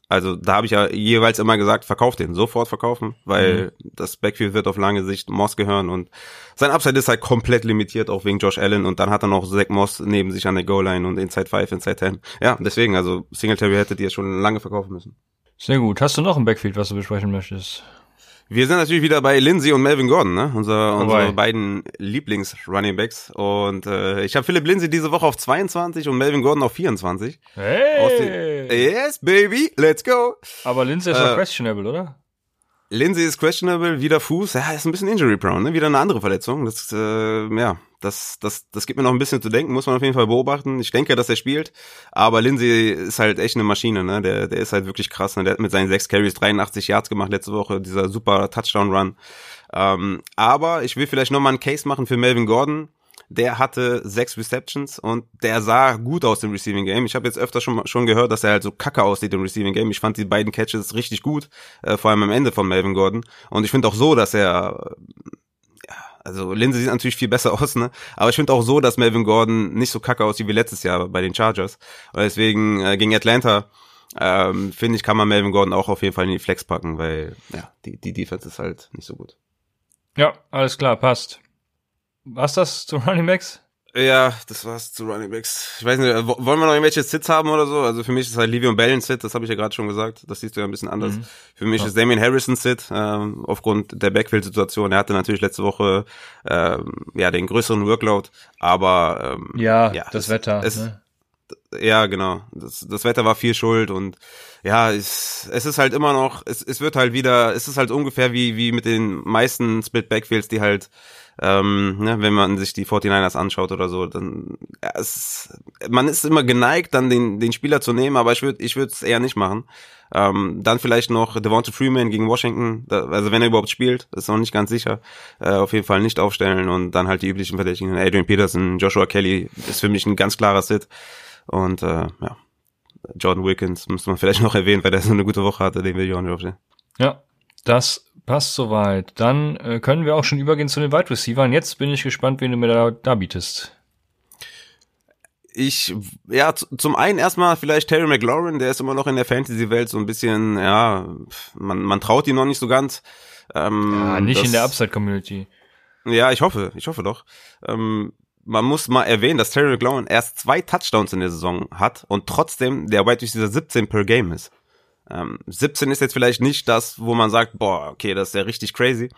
Also da habe ich ja jeweils immer gesagt, verkauft den, sofort verkaufen, weil mhm. das Backfield wird auf lange Sicht Moss gehören und sein Upside ist halt komplett limitiert, auch wegen Josh Allen und dann hat er noch Zach Moss neben sich an der Goal-Line und Inside 5, Inside 10. Ja, deswegen, also Singletary hättet ihr schon lange verkaufen müssen.
Sehr gut. Hast du noch ein Backfield, was du besprechen möchtest?
Wir sind natürlich wieder bei Lindsay und Melvin Gordon, ne? Unser, unsere beiden Lieblings-Running Backs. Und äh, ich habe Philipp Lindsay diese Woche auf 22 und Melvin Gordon auf 24.
Hey!
Yes, baby, let's go.
Aber Lindsay ist
Äh,
doch questionable, oder?
Lindsay ist questionable, wieder Fuß. Ja, ist ein bisschen injury-prone, ne? Wieder eine andere Verletzung. Das, äh, ja, das, das, das gibt mir noch ein bisschen zu denken, muss man auf jeden Fall beobachten. Ich denke, dass er spielt, aber Lindsay ist halt echt eine Maschine, ne? Der, der ist halt wirklich krass, ne? Der hat mit seinen sechs Carries 83 Yards gemacht letzte Woche, dieser super Touchdown-Run. Ähm, aber ich will vielleicht noch mal einen Case machen für Melvin Gordon. Der hatte sechs Receptions und der sah gut aus im Receiving Game. Ich habe jetzt öfter schon, schon gehört, dass er halt so kacke aussieht im Receiving Game. Ich fand die beiden Catches richtig gut, äh, vor allem am Ende von Melvin Gordon. Und ich finde auch so, dass er also Lindsay sieht natürlich viel besser [LAUGHS] aus, ne? Aber ich finde auch so, dass Melvin Gordon nicht so kacke aussieht wie letztes Jahr bei den Chargers. Und deswegen äh, gegen Atlanta ähm, finde ich, kann man Melvin Gordon auch auf jeden Fall in die Flex packen, weil ja, die, die Defense ist halt nicht so gut.
Ja, alles klar, passt. Was das zu Running Backs?
Ja, das war's zu Running Backs. Ich weiß nicht, wollen wir noch irgendwelche Sits haben oder so? Also für mich ist halt Livion Bell ein Sit, das habe ich ja gerade schon gesagt. Das siehst du ja ein bisschen anders. Mhm. Für mich ja. ist Damien Harrison Sit, ähm, aufgrund der Backfield-Situation. Er hatte natürlich letzte Woche ähm, ja den größeren Workload, aber
ähm, ja, ja das es, Wetter.
Es, ne? Ja, genau. Das, das Wetter war viel schuld und ja, es, es ist halt immer noch, es, es wird halt wieder, es ist halt ungefähr wie, wie mit den meisten Split Backfields, die halt ähm, ne, wenn man sich die 49ers anschaut oder so, dann ja, es, man ist immer geneigt, dann den, den Spieler zu nehmen, aber ich würde ich würde es eher nicht machen. Ähm, dann vielleicht noch Devonta Freeman gegen Washington, da, also wenn er überhaupt spielt, ist noch nicht ganz sicher. Äh, auf jeden Fall nicht aufstellen und dann halt die üblichen Verdächtigen, Adrian Peterson, Joshua Kelly, ist für mich ein ganz klarer Sit. Und äh, ja, Jordan Wilkins müsste man vielleicht noch erwähnen, weil der so eine gute Woche hatte, den will ich auch nicht aufstellen.
Ja, das passt soweit. Dann äh, können wir auch schon übergehen zu den Wide Receivers. Jetzt bin ich gespannt, wen du mir da, da bietest.
Ich, ja, zum einen erstmal vielleicht Terry McLaurin, der ist immer noch in der Fantasy-Welt so ein bisschen, ja, man, man traut ihn noch nicht so ganz.
Ähm, ja, nicht das, in der Upside-Community.
Ja, ich hoffe, ich hoffe doch. Ähm, man muss mal erwähnen, dass Terry McLaurin erst zwei Touchdowns in der Saison hat und trotzdem der Wide Receiver 17 per Game ist. Ähm, 17 ist jetzt vielleicht nicht das, wo man sagt, boah, okay, das ist ja richtig crazy.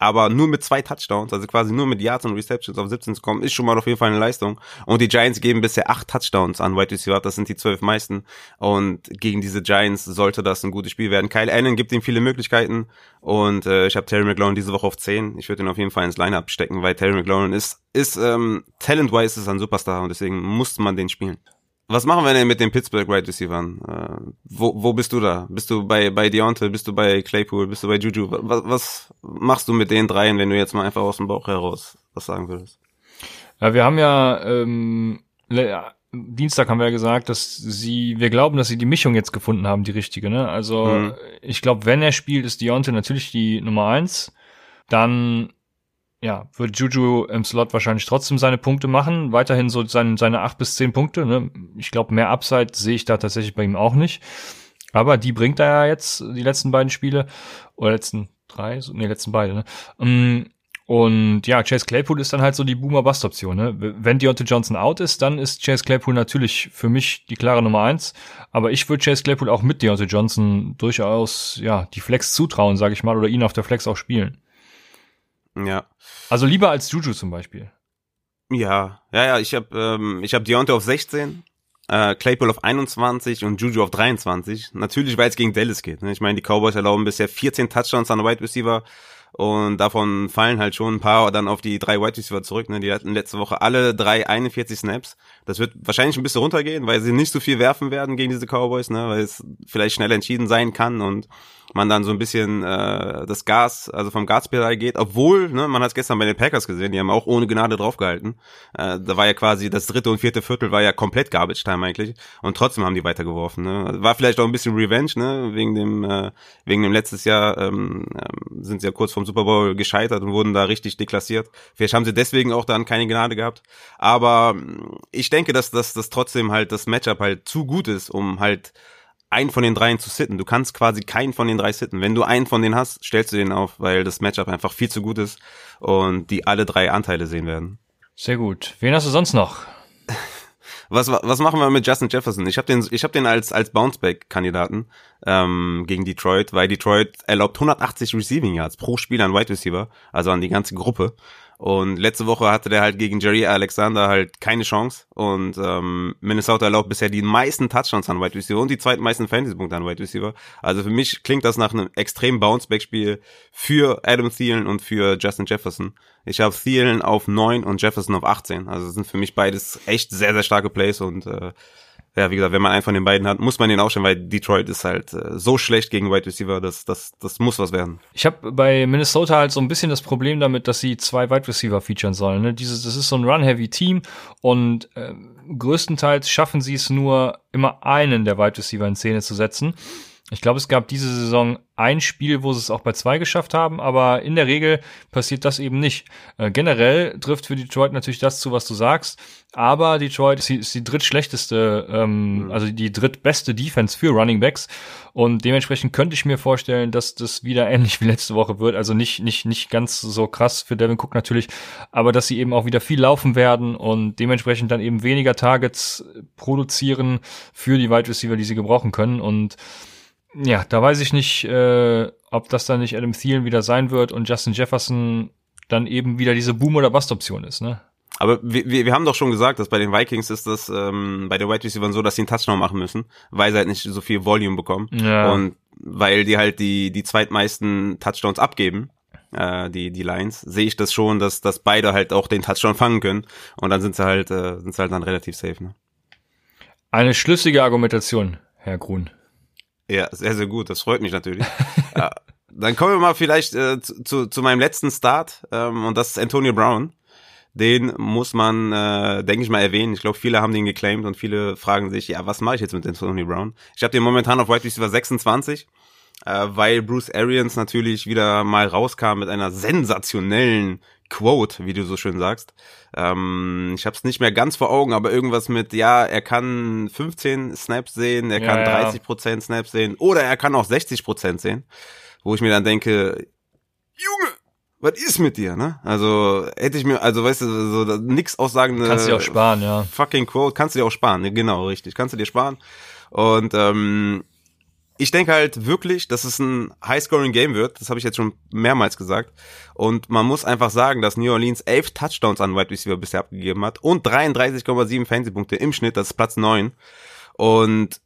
Aber nur mit zwei Touchdowns, also quasi nur mit Yards und Receptions auf 17 zu kommen, ist schon mal auf jeden Fall eine Leistung. Und die Giants geben bisher acht Touchdowns an White Receiver, das sind die zwölf meisten. Und gegen diese Giants sollte das ein gutes Spiel werden. Kyle Allen gibt ihm viele Möglichkeiten. Und äh, ich habe Terry McLaurin diese Woche auf 10. Ich würde ihn auf jeden Fall ins Lineup stecken, weil Terry McLaurin ist, ist ähm, talent-wise ist ein Superstar und deswegen muss man den spielen. Was machen wir denn mit den Pittsburgh Wide Receivers? Äh, wo, wo bist du da? Bist du bei, bei Deontay? Bist du bei Claypool? Bist du bei Juju? Was, was machst du mit den dreien, wenn du jetzt mal einfach aus dem Bauch heraus was sagen würdest?
Ja, wir haben ja, ähm, Dienstag haben wir ja gesagt, dass sie, wir glauben, dass sie die Mischung jetzt gefunden haben, die richtige, ne? Also, mhm. ich glaube, wenn er spielt, ist Deontay natürlich die Nummer eins. Dann ja, wird Juju im Slot wahrscheinlich trotzdem seine Punkte machen, weiterhin so seine, seine acht bis zehn Punkte. Ne? Ich glaube, mehr Upside sehe ich da tatsächlich bei ihm auch nicht. Aber die bringt er ja jetzt, die letzten beiden Spiele, oder letzten drei, so, nee, letzten beide, ne? Mm, und ja, Chase Claypool ist dann halt so die Boomer-Bust-Option. Ne? Wenn Deontay Johnson out ist, dann ist Chase Claypool natürlich für mich die klare Nummer eins. Aber ich würde Chase Claypool auch mit Deontay Johnson durchaus ja die Flex zutrauen, sage ich mal, oder ihn auf der Flex auch spielen.
Ja.
Also lieber als Juju zum Beispiel.
Ja, ja, ja, ich habe ähm, ich hab Deontay auf 16, äh, Claypool auf 21 und Juju auf 23. Natürlich, weil es gegen Dallas geht. Ne? Ich meine, die Cowboys erlauben bisher 14 Touchdowns an Wide Receiver und davon fallen halt schon ein paar dann auf die drei Wide Receiver zurück. Ne? Die hatten letzte Woche alle drei 41 Snaps. Das wird wahrscheinlich ein bisschen runtergehen, weil sie nicht so viel werfen werden gegen diese Cowboys, ne? weil es vielleicht schnell entschieden sein kann und man dann so ein bisschen äh, das Gas, also vom Gaspedal geht, obwohl, ne, man hat es gestern bei den Packers gesehen, die haben auch ohne Gnade draufgehalten. Äh, da war ja quasi das dritte und vierte Viertel war ja komplett Garbage Time eigentlich und trotzdem haben die weitergeworfen. Ne? War vielleicht auch ein bisschen Revenge, ne, wegen dem äh, wegen dem letztes Jahr ähm, ähm, sind sie ja kurz vom Super Bowl gescheitert und wurden da richtig deklassiert. Vielleicht haben sie deswegen auch dann keine Gnade gehabt, aber ich denke, dass dass das trotzdem halt das Matchup halt zu gut ist, um halt einen von den dreien zu sitten. Du kannst quasi keinen von den drei sitten. Wenn du einen von denen hast, stellst du den auf, weil das Matchup einfach viel zu gut ist und die alle drei Anteile sehen werden.
Sehr gut. Wen hast du sonst noch?
Was, was machen wir mit Justin Jefferson? Ich habe den, ich hab den als, als Bounceback-Kandidaten ähm, gegen Detroit, weil Detroit erlaubt 180 Receiving Yards pro Spiel an Wide Receiver, also an die ganze Gruppe. Und letzte Woche hatte der halt gegen Jerry Alexander halt keine Chance. Und ähm, Minnesota erlaubt bisher die meisten Touchdowns an Wide Receiver und die zweitmeisten Fantasy-Punkte an Wide Receiver. Also für mich klingt das nach einem extremen Bounceback-Spiel für Adam Thielen und für Justin Jefferson. Ich habe Thielen auf 9 und Jefferson auf 18. Also das sind für mich beides echt sehr, sehr starke Plays und äh, ja, wie gesagt, wenn man einen von den beiden hat, muss man den aufstellen, weil Detroit ist halt äh, so schlecht gegen Wide Receiver, das, das, das muss was werden.
Ich habe bei Minnesota halt so ein bisschen das Problem damit, dass sie zwei Wide Receiver featuren sollen. Ne? Dieses, das ist so ein Run-Heavy-Team und äh, größtenteils schaffen sie es nur, immer einen der Wide Receiver in Szene zu setzen. Ich glaube, es gab diese Saison ein Spiel, wo sie es auch bei zwei geschafft haben, aber in der Regel passiert das eben nicht. Äh, generell trifft für Detroit natürlich das zu, was du sagst, aber Detroit ist die, ist die drittschlechteste, ähm, mhm. also die drittbeste Defense für Running Backs und dementsprechend könnte ich mir vorstellen, dass das wieder [LAUGHS] ähnlich wie letzte Woche wird. Also nicht, nicht, nicht ganz so krass für Devin Cook natürlich, aber dass sie eben auch wieder viel laufen werden und dementsprechend dann eben weniger Targets produzieren für die Wide Receiver, die sie gebrauchen können und ja, da weiß ich nicht, äh, ob das dann nicht Adam Thielen wieder sein wird und Justin Jefferson dann eben wieder diese Boom- oder Bust-Option ist, ne?
Aber wir, wir, wir haben doch schon gesagt, dass bei den Vikings ist das ähm, bei den Wide Receivers so, dass sie einen Touchdown machen müssen, weil sie halt nicht so viel Volume bekommen. Ja. Und weil die halt die, die zweitmeisten Touchdowns abgeben, äh, die, die Lions, sehe ich das schon, dass, dass beide halt auch den Touchdown fangen können. Und dann sind sie halt, äh, sind sie halt dann relativ safe, ne?
Eine schlüssige Argumentation, Herr Grun.
Ja, sehr, sehr gut. Das freut mich natürlich. [LAUGHS] ja, dann kommen wir mal vielleicht äh, zu, zu meinem letzten Start ähm, und das ist Antonio Brown. Den muss man, äh, denke ich mal, erwähnen. Ich glaube, viele haben den geclaimed und viele fragen sich, ja, was mache ich jetzt mit Antonio Brown? Ich habe den momentan auf White Receiver 26, äh, weil Bruce Arians natürlich wieder mal rauskam mit einer sensationellen Quote, wie du so schön sagst. Ähm, ich habe es nicht mehr ganz vor Augen, aber irgendwas mit, ja, er kann 15 Snaps sehen, er kann ja, 30 Prozent Snaps sehen oder er kann auch 60 Prozent sehen, wo ich mir dann denke, Junge, was ist mit dir, ne? Also hätte ich mir, also weißt du, so nix aussagende.
Kannst du dir auch sparen, ja.
Fucking Quote, kannst du dir auch sparen, ne? genau, richtig, kannst du dir sparen. Und ähm, ich denke halt wirklich, dass es ein High-Scoring-Game wird. Das habe ich jetzt schon mehrmals gesagt. Und man muss einfach sagen, dass New Orleans elf Touchdowns an Wide Receiver bisher abgegeben hat und 33,7 Fantasy-Punkte im Schnitt. Das ist Platz neun. Und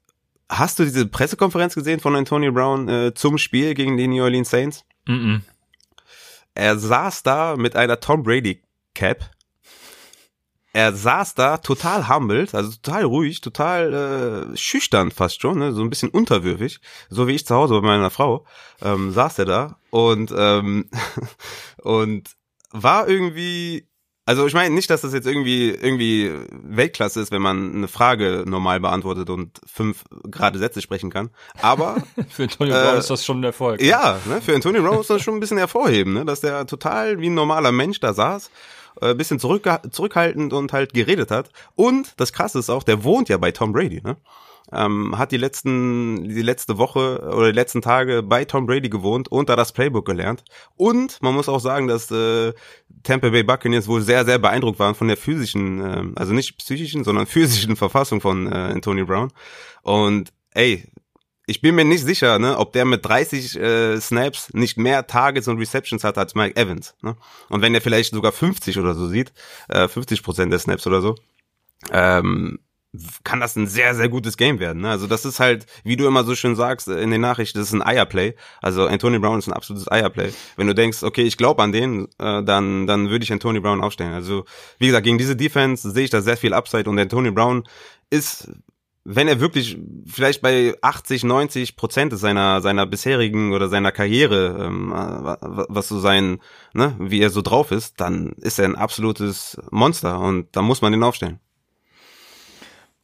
hast du diese Pressekonferenz gesehen von Antonio Brown äh, zum Spiel gegen die New Orleans Saints? Mm, -mm. Er saß da mit einer Tom Brady Cap er saß da total humbled, also total ruhig, total äh, schüchtern fast schon, ne? so ein bisschen unterwürfig, so wie ich zu Hause bei meiner Frau, ähm, saß er da und ähm, [LAUGHS] und war irgendwie also ich meine nicht, dass das jetzt irgendwie irgendwie Weltklasse ist, wenn man eine Frage normal beantwortet und fünf gerade Sätze sprechen kann. Aber [LAUGHS]
für Antonio äh, Brown ist das schon ein Erfolg.
Ja, ne, für Antonio Brown ist das schon ein bisschen hervorheben, ne, dass der total wie ein normaler Mensch da saß äh, bisschen zurück, zurückhaltend und halt geredet hat. Und das Krasse ist auch, der wohnt ja bei Tom Brady, ne? Ähm, hat die letzten, die letzte Woche oder die letzten Tage bei Tom Brady gewohnt und da das Playbook gelernt. Und man muss auch sagen, dass äh, Tampa Bay Buccaneers wohl sehr, sehr beeindruckt waren von der physischen, äh, also nicht psychischen, sondern [LAUGHS] physischen Verfassung von äh, Antonio Brown. Und ey, ich bin mir nicht sicher, ne, ob der mit 30 äh, Snaps nicht mehr Targets und Receptions hat als Mike Evans. Ne? Und wenn er vielleicht sogar 50 oder so sieht, äh, 50 Prozent der Snaps oder so, ähm, kann das ein sehr, sehr gutes Game werden. Ne? Also das ist halt, wie du immer so schön sagst äh, in den Nachrichten, das ist ein Eierplay. Also Anthony Brown ist ein absolutes Eierplay. Wenn du denkst, okay, ich glaube an den, äh, dann, dann würde ich Anthony Brown aufstellen. Also wie gesagt, gegen diese Defense sehe ich da sehr viel Upside und Anthony Brown ist wenn er wirklich vielleicht bei 80, 90 Prozent seiner seiner bisherigen oder seiner Karriere, ähm, was so sein, ne, wie er so drauf ist, dann ist er ein absolutes Monster und da muss man den aufstellen.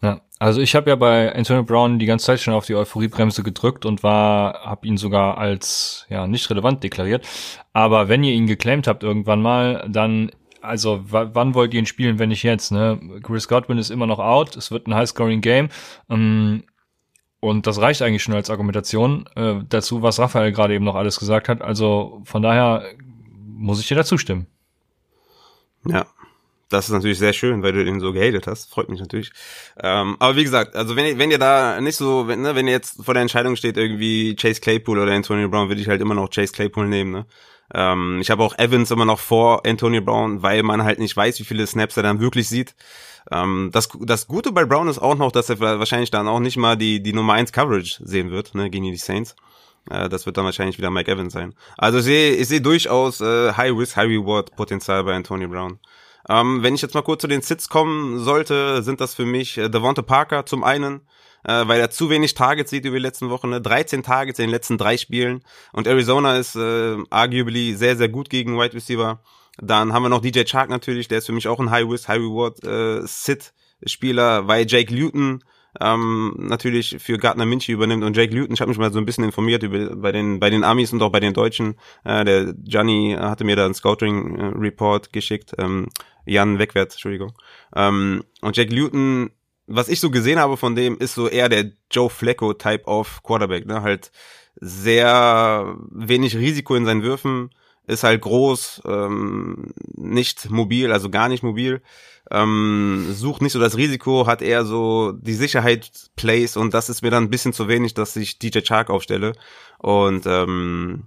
Ja, also ich habe ja bei Antonio Brown die ganze Zeit schon auf die Euphoriebremse gedrückt und war, habe ihn sogar als ja nicht relevant deklariert. Aber wenn ihr ihn geclaimt habt irgendwann mal, dann also wann wollt ihr ihn spielen, wenn nicht jetzt? Ne? Chris Godwin ist immer noch out, es wird ein High-Scoring-Game. Ähm, und das reicht eigentlich schon als Argumentation äh, dazu, was Raphael gerade eben noch alles gesagt hat. Also von daher muss ich dir dazu stimmen.
Ja, das ist natürlich sehr schön, weil du den so gehatet hast. Freut mich natürlich. Ähm, aber wie gesagt, also wenn ihr, wenn ihr da nicht so, wenn, ne, wenn ihr jetzt vor der Entscheidung steht, irgendwie Chase Claypool oder Antonio Brown, würde ich halt immer noch Chase Claypool nehmen. Ne? Ähm, ich habe auch Evans immer noch vor Antonio Brown, weil man halt nicht weiß, wie viele Snaps er dann wirklich sieht. Ähm, das, das Gute bei Brown ist auch noch, dass er wahrscheinlich dann auch nicht mal die, die Nummer 1 Coverage sehen wird, ne, gegen die Saints. Äh, das wird dann wahrscheinlich wieder Mike Evans sein. Also ich sehe, ich sehe durchaus äh, High Risk, High Reward Potenzial bei Antonio Brown. Ähm, wenn ich jetzt mal kurz zu den Sits kommen sollte, sind das für mich äh, Devonta Parker zum einen, äh, weil er zu wenig Targets sieht über die letzten Wochen, ne? 13 Targets in den letzten drei Spielen und Arizona ist äh, arguably sehr, sehr gut gegen Wide Receiver. Dann haben wir noch DJ Chark natürlich, der ist für mich auch ein High-Risk, High-Reward äh, weil Jake Luton ähm, natürlich für Gardner Minshew übernimmt und Jake Luton, ich habe mich mal so ein bisschen informiert über bei den bei den Amis und auch bei den Deutschen. Äh, der Gianni hatte mir da einen Scouting äh, Report geschickt, ähm, Jan Wegwert, Entschuldigung. Ähm, und Jake Luton, was ich so gesehen habe von dem, ist so eher der Joe Flacco Type of Quarterback, ne, halt sehr wenig Risiko in seinen Würfen, ist halt groß, ähm, nicht mobil, also gar nicht mobil ähm, sucht nicht so das Risiko, hat eher so die Sicherheit Plays und das ist mir dann ein bisschen zu wenig, dass ich DJ Chark aufstelle. Und ähm,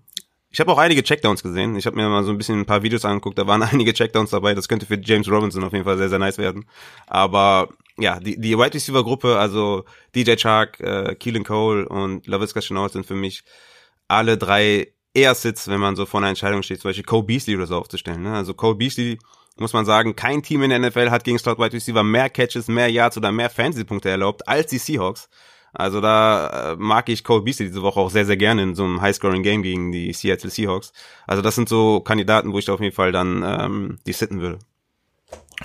ich habe auch einige Checkdowns gesehen. Ich habe mir mal so ein bisschen ein paar Videos angeguckt, da waren [LAUGHS] einige Checkdowns dabei. Das könnte für James Robinson auf jeden Fall sehr, sehr nice werden. Aber ja, die, die Wide Receiver Gruppe, also DJ Chark, äh, Keelan Cole und LaVisca Chenault sind für mich alle drei eher Sits, wenn man so vor einer Entscheidung steht, zum Beispiel Cole Beasley oder so aufzustellen. Ne? Also Cole Beasley muss man sagen, kein Team in der NFL hat gegen Slot Wide Receiver mehr Catches, mehr Yards oder mehr Fantasy-Punkte erlaubt als die Seahawks. Also da äh, mag ich Cole Beasley diese Woche auch sehr, sehr gerne in so einem High-Scoring-Game gegen die Seattle Seahawks. Also das sind so Kandidaten, wo ich da auf jeden Fall dann ähm, die sitten würde.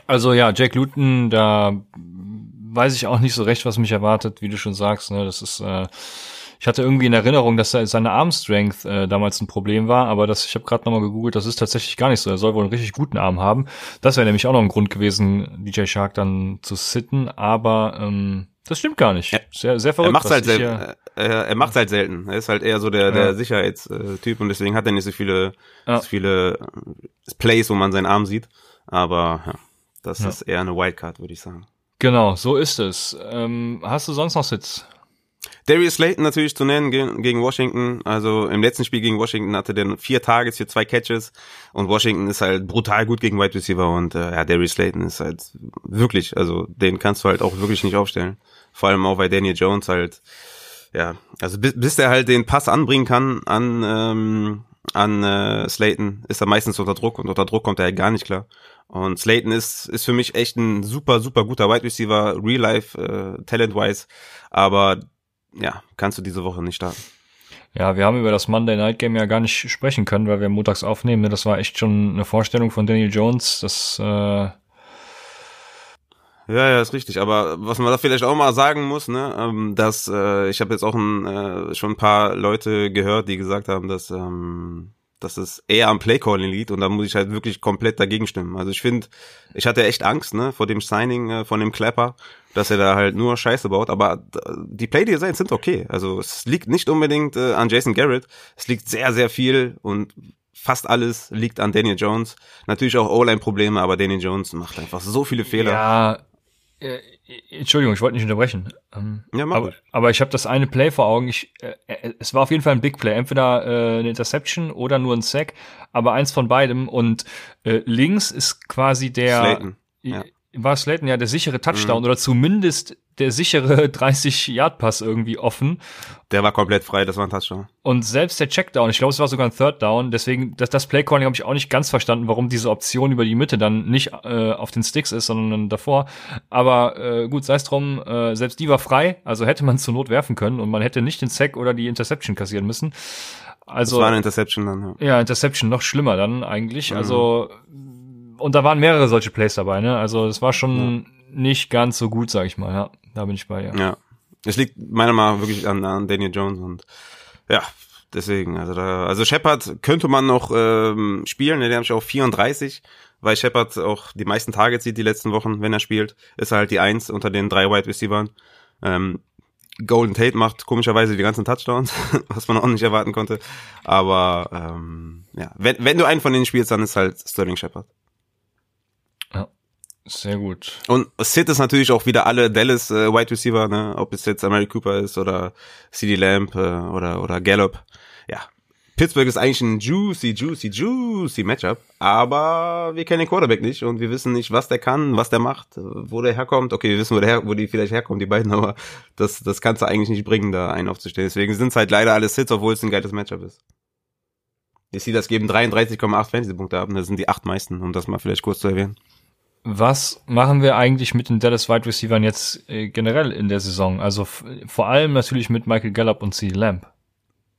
Also ja, Jack Luton, da weiß ich auch nicht so recht, was mich erwartet, wie du schon sagst. Ne? Das ist äh, ich hatte irgendwie in Erinnerung, dass seine Armstrength äh, damals ein Problem war, aber das, ich habe gerade nochmal gegoogelt, das ist tatsächlich gar nicht so. Er soll wohl einen richtig guten Arm haben. Das wäre nämlich auch noch ein Grund gewesen, DJ Shark dann zu sitten, aber ähm, das stimmt gar nicht. Sehr, sehr verrückt.
Er macht halt selten. Er, er macht halt selten. Er ist halt eher so der, der ja. Sicherheitstyp und deswegen hat er nicht so viele, ja. so viele Plays, wo man seinen Arm sieht. Aber ja, das ja. ist eher eine Wildcard, würde ich sagen.
Genau, so ist es. Ähm, hast du sonst noch Sits?
Darius Slayton natürlich zu nennen gegen Washington. Also im letzten Spiel gegen Washington hatte der vier Targets für zwei Catches und Washington ist halt brutal gut gegen Wide Receiver und äh, ja, Darius Slayton ist halt wirklich, also den kannst du halt auch wirklich nicht aufstellen. Vor allem auch, weil Daniel Jones halt, ja, also bis, bis der halt den Pass anbringen kann an, ähm, an äh, Slayton, ist er meistens unter Druck und unter Druck kommt er halt gar nicht klar. Und Slayton ist, ist für mich echt ein super, super guter Wide Receiver, real life, äh, talent-wise. Aber ja, kannst du diese Woche nicht starten.
Ja, wir haben über das Monday Night Game ja gar nicht sprechen können, weil wir montags aufnehmen. Das war echt schon eine Vorstellung von Daniel Jones. Das äh
ja, ja, ist richtig. Aber was man da vielleicht auch mal sagen muss, ne, ähm, dass äh, ich habe jetzt auch ein, äh, schon ein paar Leute gehört, die gesagt haben, dass ähm, dass es eher am Playcalling liegt und da muss ich halt wirklich komplett dagegen stimmen. Also ich finde, ich hatte echt Angst, ne, vor dem Signing äh, von dem Clapper dass er da halt nur Scheiße baut, aber die Playdesigns sind okay. Also es liegt nicht unbedingt äh, an Jason Garrett, es liegt sehr, sehr viel und fast alles liegt an Daniel Jones. Natürlich auch O-Line-Probleme, aber Daniel Jones macht einfach so viele Fehler.
Ja, äh, Entschuldigung, ich wollte nicht unterbrechen. Ähm, ja, mach aber, aber ich habe das eine Play vor Augen. Ich, äh, äh, es war auf jeden Fall ein Big Play, entweder äh, eine Interception oder nur ein Sack, aber eins von beidem. Und äh, links ist quasi der. Slayton. Ja war Slayton ja der sichere Touchdown mhm. oder zumindest der sichere [LAUGHS] 30-Yard-Pass irgendwie offen.
Der war komplett frei, das war ein Touchdown.
Und selbst der Checkdown, ich glaube, es war sogar ein Third Down, deswegen, das, das Playcalling habe ich auch nicht ganz verstanden, warum diese Option über die Mitte dann nicht äh, auf den Sticks ist, sondern davor. Aber äh, gut, sei es drum, äh, selbst die war frei, also hätte man zur Not werfen können und man hätte nicht den Sack oder die Interception kassieren müssen. Also,
das war eine Interception dann,
ja. Ja, Interception, noch schlimmer dann eigentlich. Mhm. Also und da waren mehrere solche Plays dabei, ne? Also es war schon ja. nicht ganz so gut, sag ich mal, ja. Da bin ich bei, ja.
Ja. Es liegt meiner Meinung nach wirklich an, an Daniel Jones und ja, deswegen, also da, also Shepard könnte man noch ähm, spielen, ne? der hat auch 34, weil Shepard auch die meisten Targets sieht die letzten Wochen, wenn er spielt, ist er halt die Eins unter den drei Wide Receivers. Ähm, Golden Tate macht komischerweise die ganzen Touchdowns, [LAUGHS] was man auch nicht erwarten konnte. Aber ähm, ja, wenn, wenn du einen von denen spielst, dann ist halt Sterling Shepard.
Sehr gut.
Und Sid ist natürlich auch wieder alle Dallas äh, Wide Receiver, ne? ob es jetzt Amari Cooper ist oder CD Lamb äh, oder, oder Gallup. Ja, Pittsburgh ist eigentlich ein juicy, juicy, juicy Matchup, aber wir kennen den Quarterback nicht und wir wissen nicht, was der kann, was der macht, wo der herkommt. Okay, wir wissen, wo, der her, wo die vielleicht herkommen, die beiden, [LAUGHS] aber das, das kannst du eigentlich nicht bringen, da einen aufzustellen. Deswegen sind es halt leider alle Sits, obwohl es ein geiles Matchup ist. Die Steelers geben 33,8 Fantasy-Punkte ab das sind die acht meisten, um das mal vielleicht kurz zu erwähnen.
Was machen wir eigentlich mit den Dallas Wide Receivers jetzt äh, generell in der Saison? Also vor allem natürlich mit Michael Gallup und C. Lamb.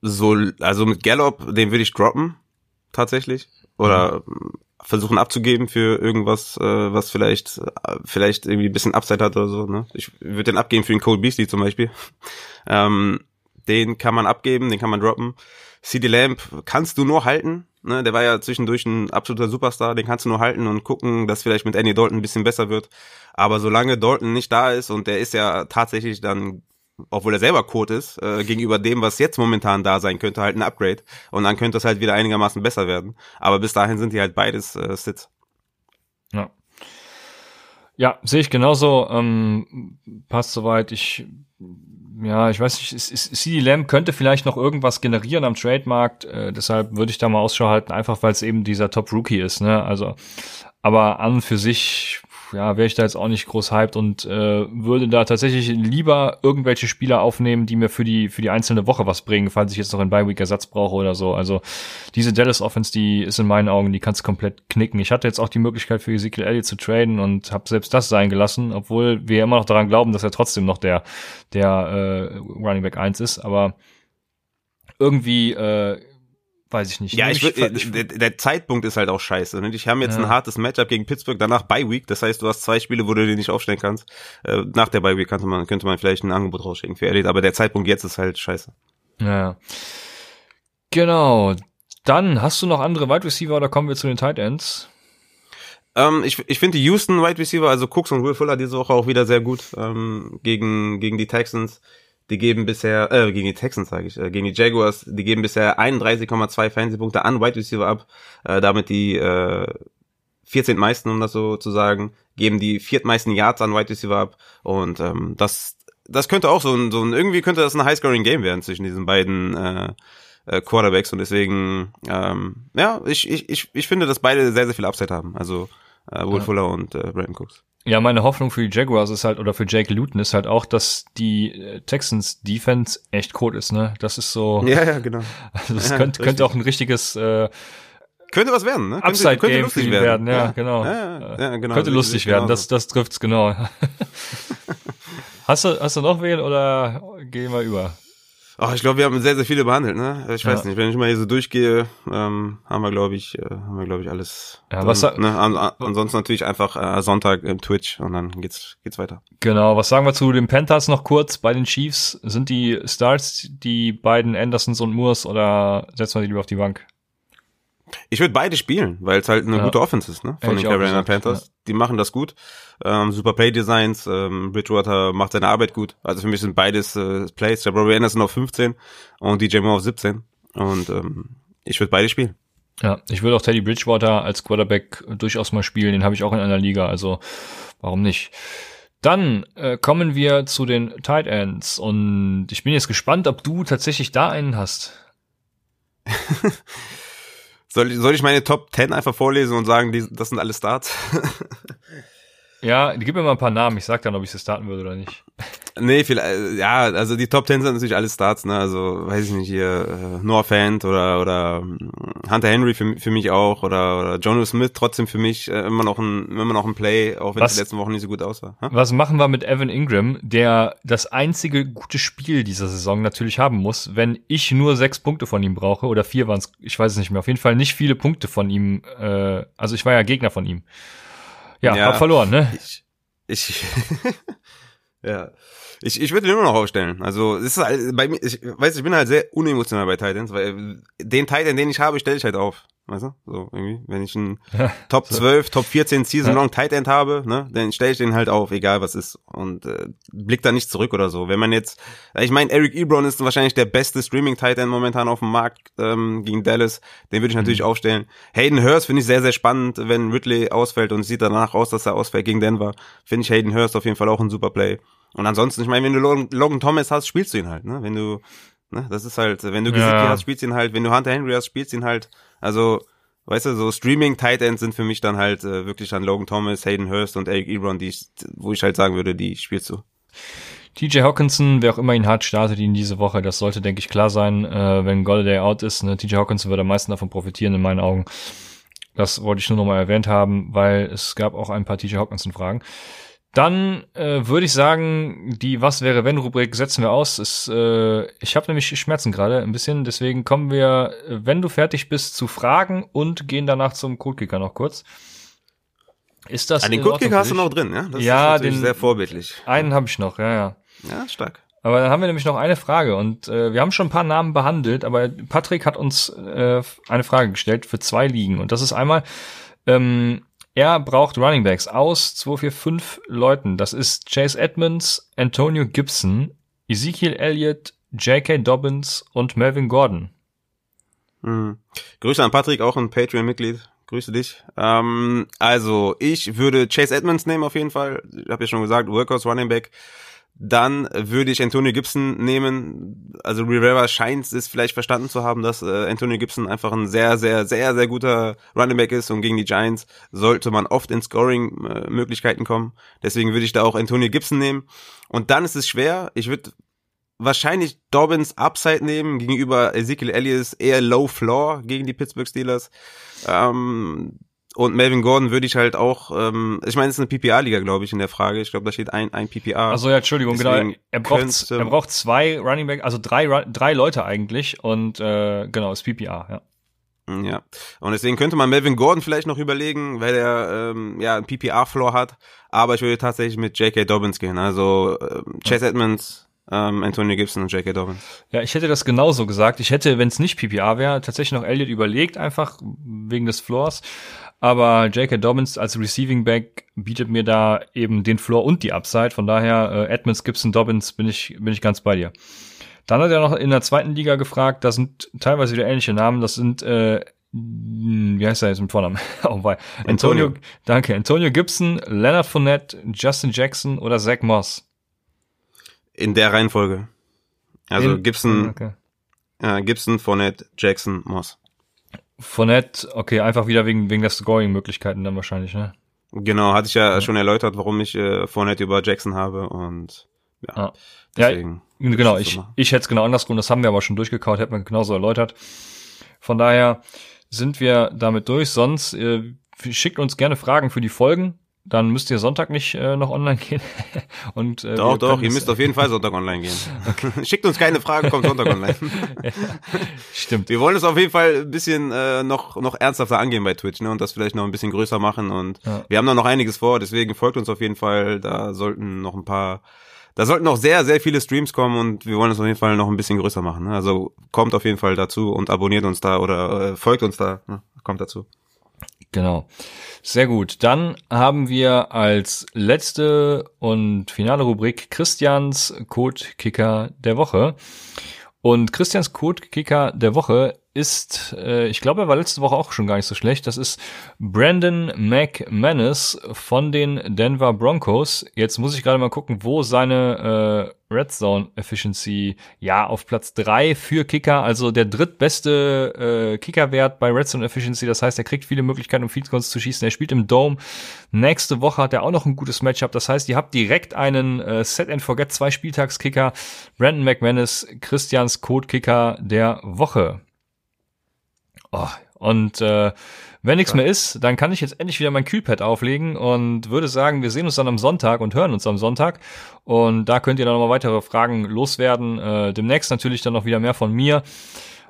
So, also mit Gallup, den würde ich droppen, tatsächlich. Oder mhm. versuchen abzugeben für irgendwas, äh, was vielleicht, äh, vielleicht irgendwie ein bisschen Upside hat oder so. Ne? Ich würde den abgeben für den Cole Beasley zum Beispiel. [LAUGHS] Ähm, den kann man abgeben, den kann man droppen. CD Lamp kannst du nur halten. Ne? Der war ja zwischendurch ein absoluter Superstar, den kannst du nur halten und gucken, dass vielleicht mit Andy Dalton ein bisschen besser wird. Aber solange Dalton nicht da ist und der ist ja tatsächlich dann, obwohl er selber Code ist, äh, gegenüber dem, was jetzt momentan da sein könnte, halt ein Upgrade. Und dann könnte es halt wieder einigermaßen besser werden. Aber bis dahin sind die halt beides äh, Sits.
Ja. Ja, sehe ich genauso. Ähm, passt soweit. Ich ja, ich weiß nicht, CD Lamb könnte vielleicht noch irgendwas generieren am Trademarkt, äh, deshalb würde ich da mal Ausschau halten, einfach weil es eben dieser Top Rookie ist, ne? Also, aber an und für sich ja, wäre ich da jetzt auch nicht groß hyped und äh, würde da tatsächlich lieber irgendwelche Spieler aufnehmen, die mir für die für die einzelne Woche was bringen, falls ich jetzt noch einen Bye Week Ersatz brauche oder so. Also diese Dallas Offense, die ist in meinen Augen, die kannst komplett knicken. Ich hatte jetzt auch die Möglichkeit für Ezekiel Elliott zu traden und habe selbst das sein gelassen, obwohl wir immer noch daran glauben, dass er trotzdem noch der der äh, Running Back 1 ist, aber irgendwie äh, weiß ich nicht.
Ja, ich, ich, ich der, der, Zeitpunkt ist halt auch scheiße. Ne? Ich habe jetzt ja. ein hartes Matchup gegen Pittsburgh, danach Bye Week. Das heißt, du hast zwei Spiele, wo du den nicht aufstellen kannst. Äh, nach der Bye Week könnte man, könnte man vielleicht ein Angebot rausschicken für Elliot, aber der Zeitpunkt jetzt ist halt scheiße.
Ja. Genau. Dann hast du noch andere Wide Receiver oder kommen wir zu den Tight Ends?
Ähm, ich ich finde die Houston Wide Receiver, also Cooks und Will Fuller diese Woche auch wieder sehr gut ähm, gegen gegen die Texans. Die geben bisher, äh, gegen die Texans sage ich, äh, gegen die Jaguars, die geben bisher 31,2 Fantasy-Punkte an Wide Receiver ab, äh, damit die äh, 14 meisten, um das so zu sagen, geben die viertmeisten Yards an Wide Receiver ab und ähm, das das könnte auch so ein, so ein irgendwie könnte das ein High-Scoring-Game werden zwischen diesen beiden äh, äh, Quarterbacks und deswegen ähm, ja, ich, ich, ich, ich finde, dass beide sehr, sehr viel Upside haben, also äh, Will ja. Fuller und äh, Brandon Cooks.
Ja, meine Hoffnung für die Jaguars ist halt, oder für Jake Luton ist halt auch, dass die äh, Texans Defense echt cool ist, ne? Das ist so.
Ja, ja, genau. [LAUGHS]
Also das ja, könnte, könnte auch ein richtiges, äh,
könnte was werden, ne?
Upside könnte, könnte lustig werden. werden. Ja, ja, genau. Ja, ja, genau. Könnte lustig werden, das, das trifft's genau. [LAUGHS] hast du, hast du noch wen oder gehen wir über?
Ach, ich glaube, wir haben sehr, sehr viele behandelt, ne? Ich weiß ja. nicht, wenn ich mal hier so durchgehe, ähm, haben wir, glaube ich, äh, haben wir, glaube ich, alles.
Ja, drin, was
ne? An, an, ansonsten natürlich einfach äh, Sonntag im Twitch und dann geht's, geht's weiter.
Genau, was sagen wir zu den Panthers noch kurz? Bei den Chiefs sind die Starts die beiden Andersons und Moores oder setzen wir die lieber auf die Bank?
Ich würde beide spielen, weil es halt eine ja. gute Offense ist, ne? Von den Carolina Panthers. Ja. Die machen das gut. Ähm, super Play Designs, ähm, Bridgewater macht seine Arbeit gut. Also für mich sind beides äh, Plays. Jabrori Anderson auf 15 und DJ Moore auf 17. Und ähm, ich würde beide spielen.
Ja, ich würde auch Teddy Bridgewater als Quarterback durchaus mal spielen. Den habe ich auch in einer Liga, also warum nicht? Dann äh, kommen wir zu den Tight Ends und ich bin jetzt gespannt, ob du tatsächlich da einen hast. [LAUGHS]
Soll ich, soll ich meine Top 10 einfach vorlesen und sagen, die, das sind alle Starts? [LAUGHS]
ja, gib mir mal ein paar Namen. Ich sag dann, ob ich sie starten würde oder nicht.
Nee, vielleicht, ja, also die Top 10 sind natürlich alle Starts, ne, also, weiß ich nicht, hier, äh, Noah Fant oder, oder hm, Hunter Henry für, für mich auch, oder, oder Jono Smith trotzdem für mich äh, immer noch ein, immer noch ein Play, auch wenn es die letzten Wochen nicht so gut aussah.
Ha? Was machen wir mit Evan Ingram, der das einzige gute Spiel dieser Saison natürlich haben muss, wenn ich nur sechs Punkte von ihm brauche, oder vier waren es, ich weiß es nicht mehr, auf jeden Fall nicht viele Punkte von ihm, äh, also ich war ja Gegner von ihm. Ja, ja hab verloren, ne?
Ich, ich [LAUGHS] ja. Ich, ich würde den immer noch aufstellen. Also es ist halt, bei mir, ich weiß, ich bin halt sehr unemotional bei Titans, weil den Titan, den ich habe, stelle ich halt auf. Weißt du? So irgendwie. Wenn ich einen [LAUGHS] Top 12, Top 14 Season Long Tight End habe, ne, dann stelle ich den halt auf, egal was ist. Und äh, blick da nicht zurück oder so. Wenn man jetzt, ich meine, Eric Ebron ist wahrscheinlich der beste Streaming Tight End momentan auf dem Markt ähm, gegen Dallas. Den würde ich natürlich mhm. aufstellen. Hayden Hurst finde ich sehr, sehr spannend, wenn Ridley ausfällt und es sieht danach aus, dass er ausfällt gegen Denver. Finde ich Hayden Hurst auf jeden Fall auch ein super Play. Und ansonsten, ich meine, wenn du Logan, Logan Thomas hast, spielst du ihn halt, ne? Wenn du, ne, das ist halt, wenn du Gesicki ja. hast, spielst du ihn halt, wenn du Hunter Henry hast, spielst du ihn halt. Also, weißt du, so Streaming Tight Ends sind für mich dann halt äh, wirklich dann Logan Thomas, Hayden Hurst und Eric Ebron, die ich, wo ich halt sagen würde, die spielst du.
TJ Hawkinson, wer auch immer ihn hat, startet ihn diese Woche. Das sollte, denke ich, klar sein, äh, wenn Golladay out ist. Ne? TJ Hawkinson wird am meisten davon profitieren, in meinen Augen. Das wollte ich nur noch mal erwähnt haben, weil es gab auch ein paar TJ Hawkinson-Fragen. Dann äh, würde ich sagen, die Was wäre wenn Rubrik setzen wir aus. Es, äh, ich habe nämlich Schmerzen gerade ein bisschen, deswegen kommen wir, wenn du fertig bist, zu Fragen und gehen danach zum Codekicker noch kurz. Ist das?
Ah, den Codekicker hast du noch drin, ja?
Das ja, ist den,
sehr vorbildlich.
Einen habe ich noch, ja, ja.
Ja, stark.
Aber dann haben wir nämlich noch eine Frage und äh, wir haben schon ein paar Namen behandelt, aber Patrick hat uns äh, eine Frage gestellt für zwei Ligen und das ist einmal, ähm, er braucht Running Backs aus 245 Leuten. Das ist Chase Edmonds, Antonio Gibson, Ezekiel Elliott, J.K. Dobbins und Melvin Gordon.
Mhm. Grüße an Patrick, auch ein Patreon-Mitglied. Grüße dich. Ähm, also, ich würde Chase Edmonds nehmen auf jeden Fall. Ich habe ja schon gesagt, Workhorse Running Back. Dann würde ich Antonio Gibson nehmen. Also Rivera scheint es vielleicht verstanden zu haben, dass äh, Antonio Gibson einfach ein sehr, sehr, sehr, sehr guter Running Back ist und gegen die Giants sollte man oft in Scoring-Möglichkeiten kommen. Deswegen würde ich da auch Antonio Gibson nehmen. Und dann ist es schwer. Ich würde wahrscheinlich Dobbins Upside nehmen gegenüber Ezekiel Elliott eher Low Floor gegen die Pittsburgh Steelers. Ähm, und Melvin Gordon würde ich halt auch, ähm, ich meine, es ist eine PPA-Liga, glaube ich, in der Frage. Ich glaube, da steht ein, ein PPA.
Also ja, Entschuldigung, genau. Er braucht, er braucht zwei Running Back, also drei, drei Leute eigentlich und äh, genau, ist PPA, ja.
Mm, ja, und deswegen könnte man Melvin Gordon vielleicht noch überlegen, weil er ähm, ja einen PPA-Floor hat. Aber ich würde tatsächlich mit J.K. Dobbins gehen. Also äh, Chase Edmonds, ähm, Antonio Gibson und J.K. Dobbins.
Ja, ich hätte das genauso gesagt. Ich hätte, wenn es nicht PPA wäre, tatsächlich noch Elliott überlegt, einfach wegen des Floors. Aber J.K. Dobbins als Receiving Back bietet mir da eben den Floor und die Upside. Von daher, äh, Edmonds, Gibson, Dobbins bin ich, bin ich ganz bei dir. Dann hat er noch in der zweiten Liga gefragt, da sind teilweise wieder ähnliche Namen, das sind, äh, wie heißt er jetzt mit Vornamen? [LAUGHS] oh, bei. Antonio, Antonio, danke. Antonio Gibson, Leonard Fournette, Justin Jackson oder Zach Moss?
In der Reihenfolge. Also in, Gibson, okay. äh, Gibson, Fournette, Jackson, Moss.
Fournette, okay, einfach wieder wegen, wegen der Scoring-Möglichkeiten dann wahrscheinlich, ne?
Genau, hatte ich ja, ja. schon erläutert, warum ich äh, Fournette über Jackson habe und ja.
Ah. Deswegen ja, genau, ich, ich hätte es genau andersrum, das haben wir aber schon durchgekaut, hätten wir genauso erläutert. Von daher sind wir damit durch. Sonst äh, schickt uns gerne Fragen für die Folgen dann müsst ihr Sonntag nicht äh, noch online gehen. [LAUGHS]
und, äh, doch, doch, ihr müsst auf jeden Fall Sonntag online gehen. [LAUGHS] Okay. [LAUGHS] Schickt uns keine Fragen, kommt Sonntag online. ja,
stimmt.
Wir wollen es auf jeden Fall ein bisschen äh, noch, noch ernsthafter angehen bei Twitch ne, und das vielleicht noch ein bisschen größer machen. Und ja. wir haben da noch einiges vor, deswegen folgt uns auf jeden Fall. Da sollten noch ein paar, da sollten noch sehr, sehr viele Streams kommen und wir wollen es auf jeden Fall noch ein bisschen größer machen. Ne? Also kommt auf jeden Fall dazu und abonniert uns da oder äh, folgt uns da. Ne? Kommt dazu.
Genau. Sehr gut. Dann haben wir als letzte und finale Rubrik Christians Code Kicker der Woche. Und Christians Code Kicker der Woche ist, äh, ich glaube, er war letzte Woche auch schon gar nicht so schlecht. Das ist Brandon McManus von den Denver Broncos. Jetzt muss ich gerade mal gucken, wo seine äh, Red Zone Efficiency, ja, auf Platz drei für Kicker, also der drittbeste äh, Kickerwert bei Red Zone Efficiency. Das heißt, er kriegt viele Möglichkeiten, um Field Goals zu schießen. Er spielt im Dome. Nächste Woche hat er auch noch ein gutes Matchup. Das heißt, ihr habt direkt einen äh, Set and Forget zwei Spieltagskicker. Brandon McManus, Christians Code Kicker der Woche. Oh, und äh, wenn nichts mehr ist, dann kann ich jetzt endlich wieder mein Kühlpad auflegen und würde sagen, wir sehen uns dann am Sonntag und hören uns am Sonntag. Und da könnt ihr dann nochmal weitere Fragen loswerden. Äh, demnächst natürlich dann noch wieder mehr von mir.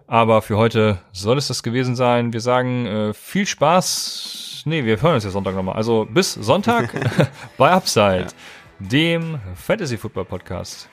Aber für heute soll es das gewesen sein. Wir sagen äh, viel Spaß. Nee, wir hören uns ja Sonntag nochmal. Also bis Sonntag [LAUGHS] [LAUGHS] bei Upside, ja. dem Fantasy Football Podcast.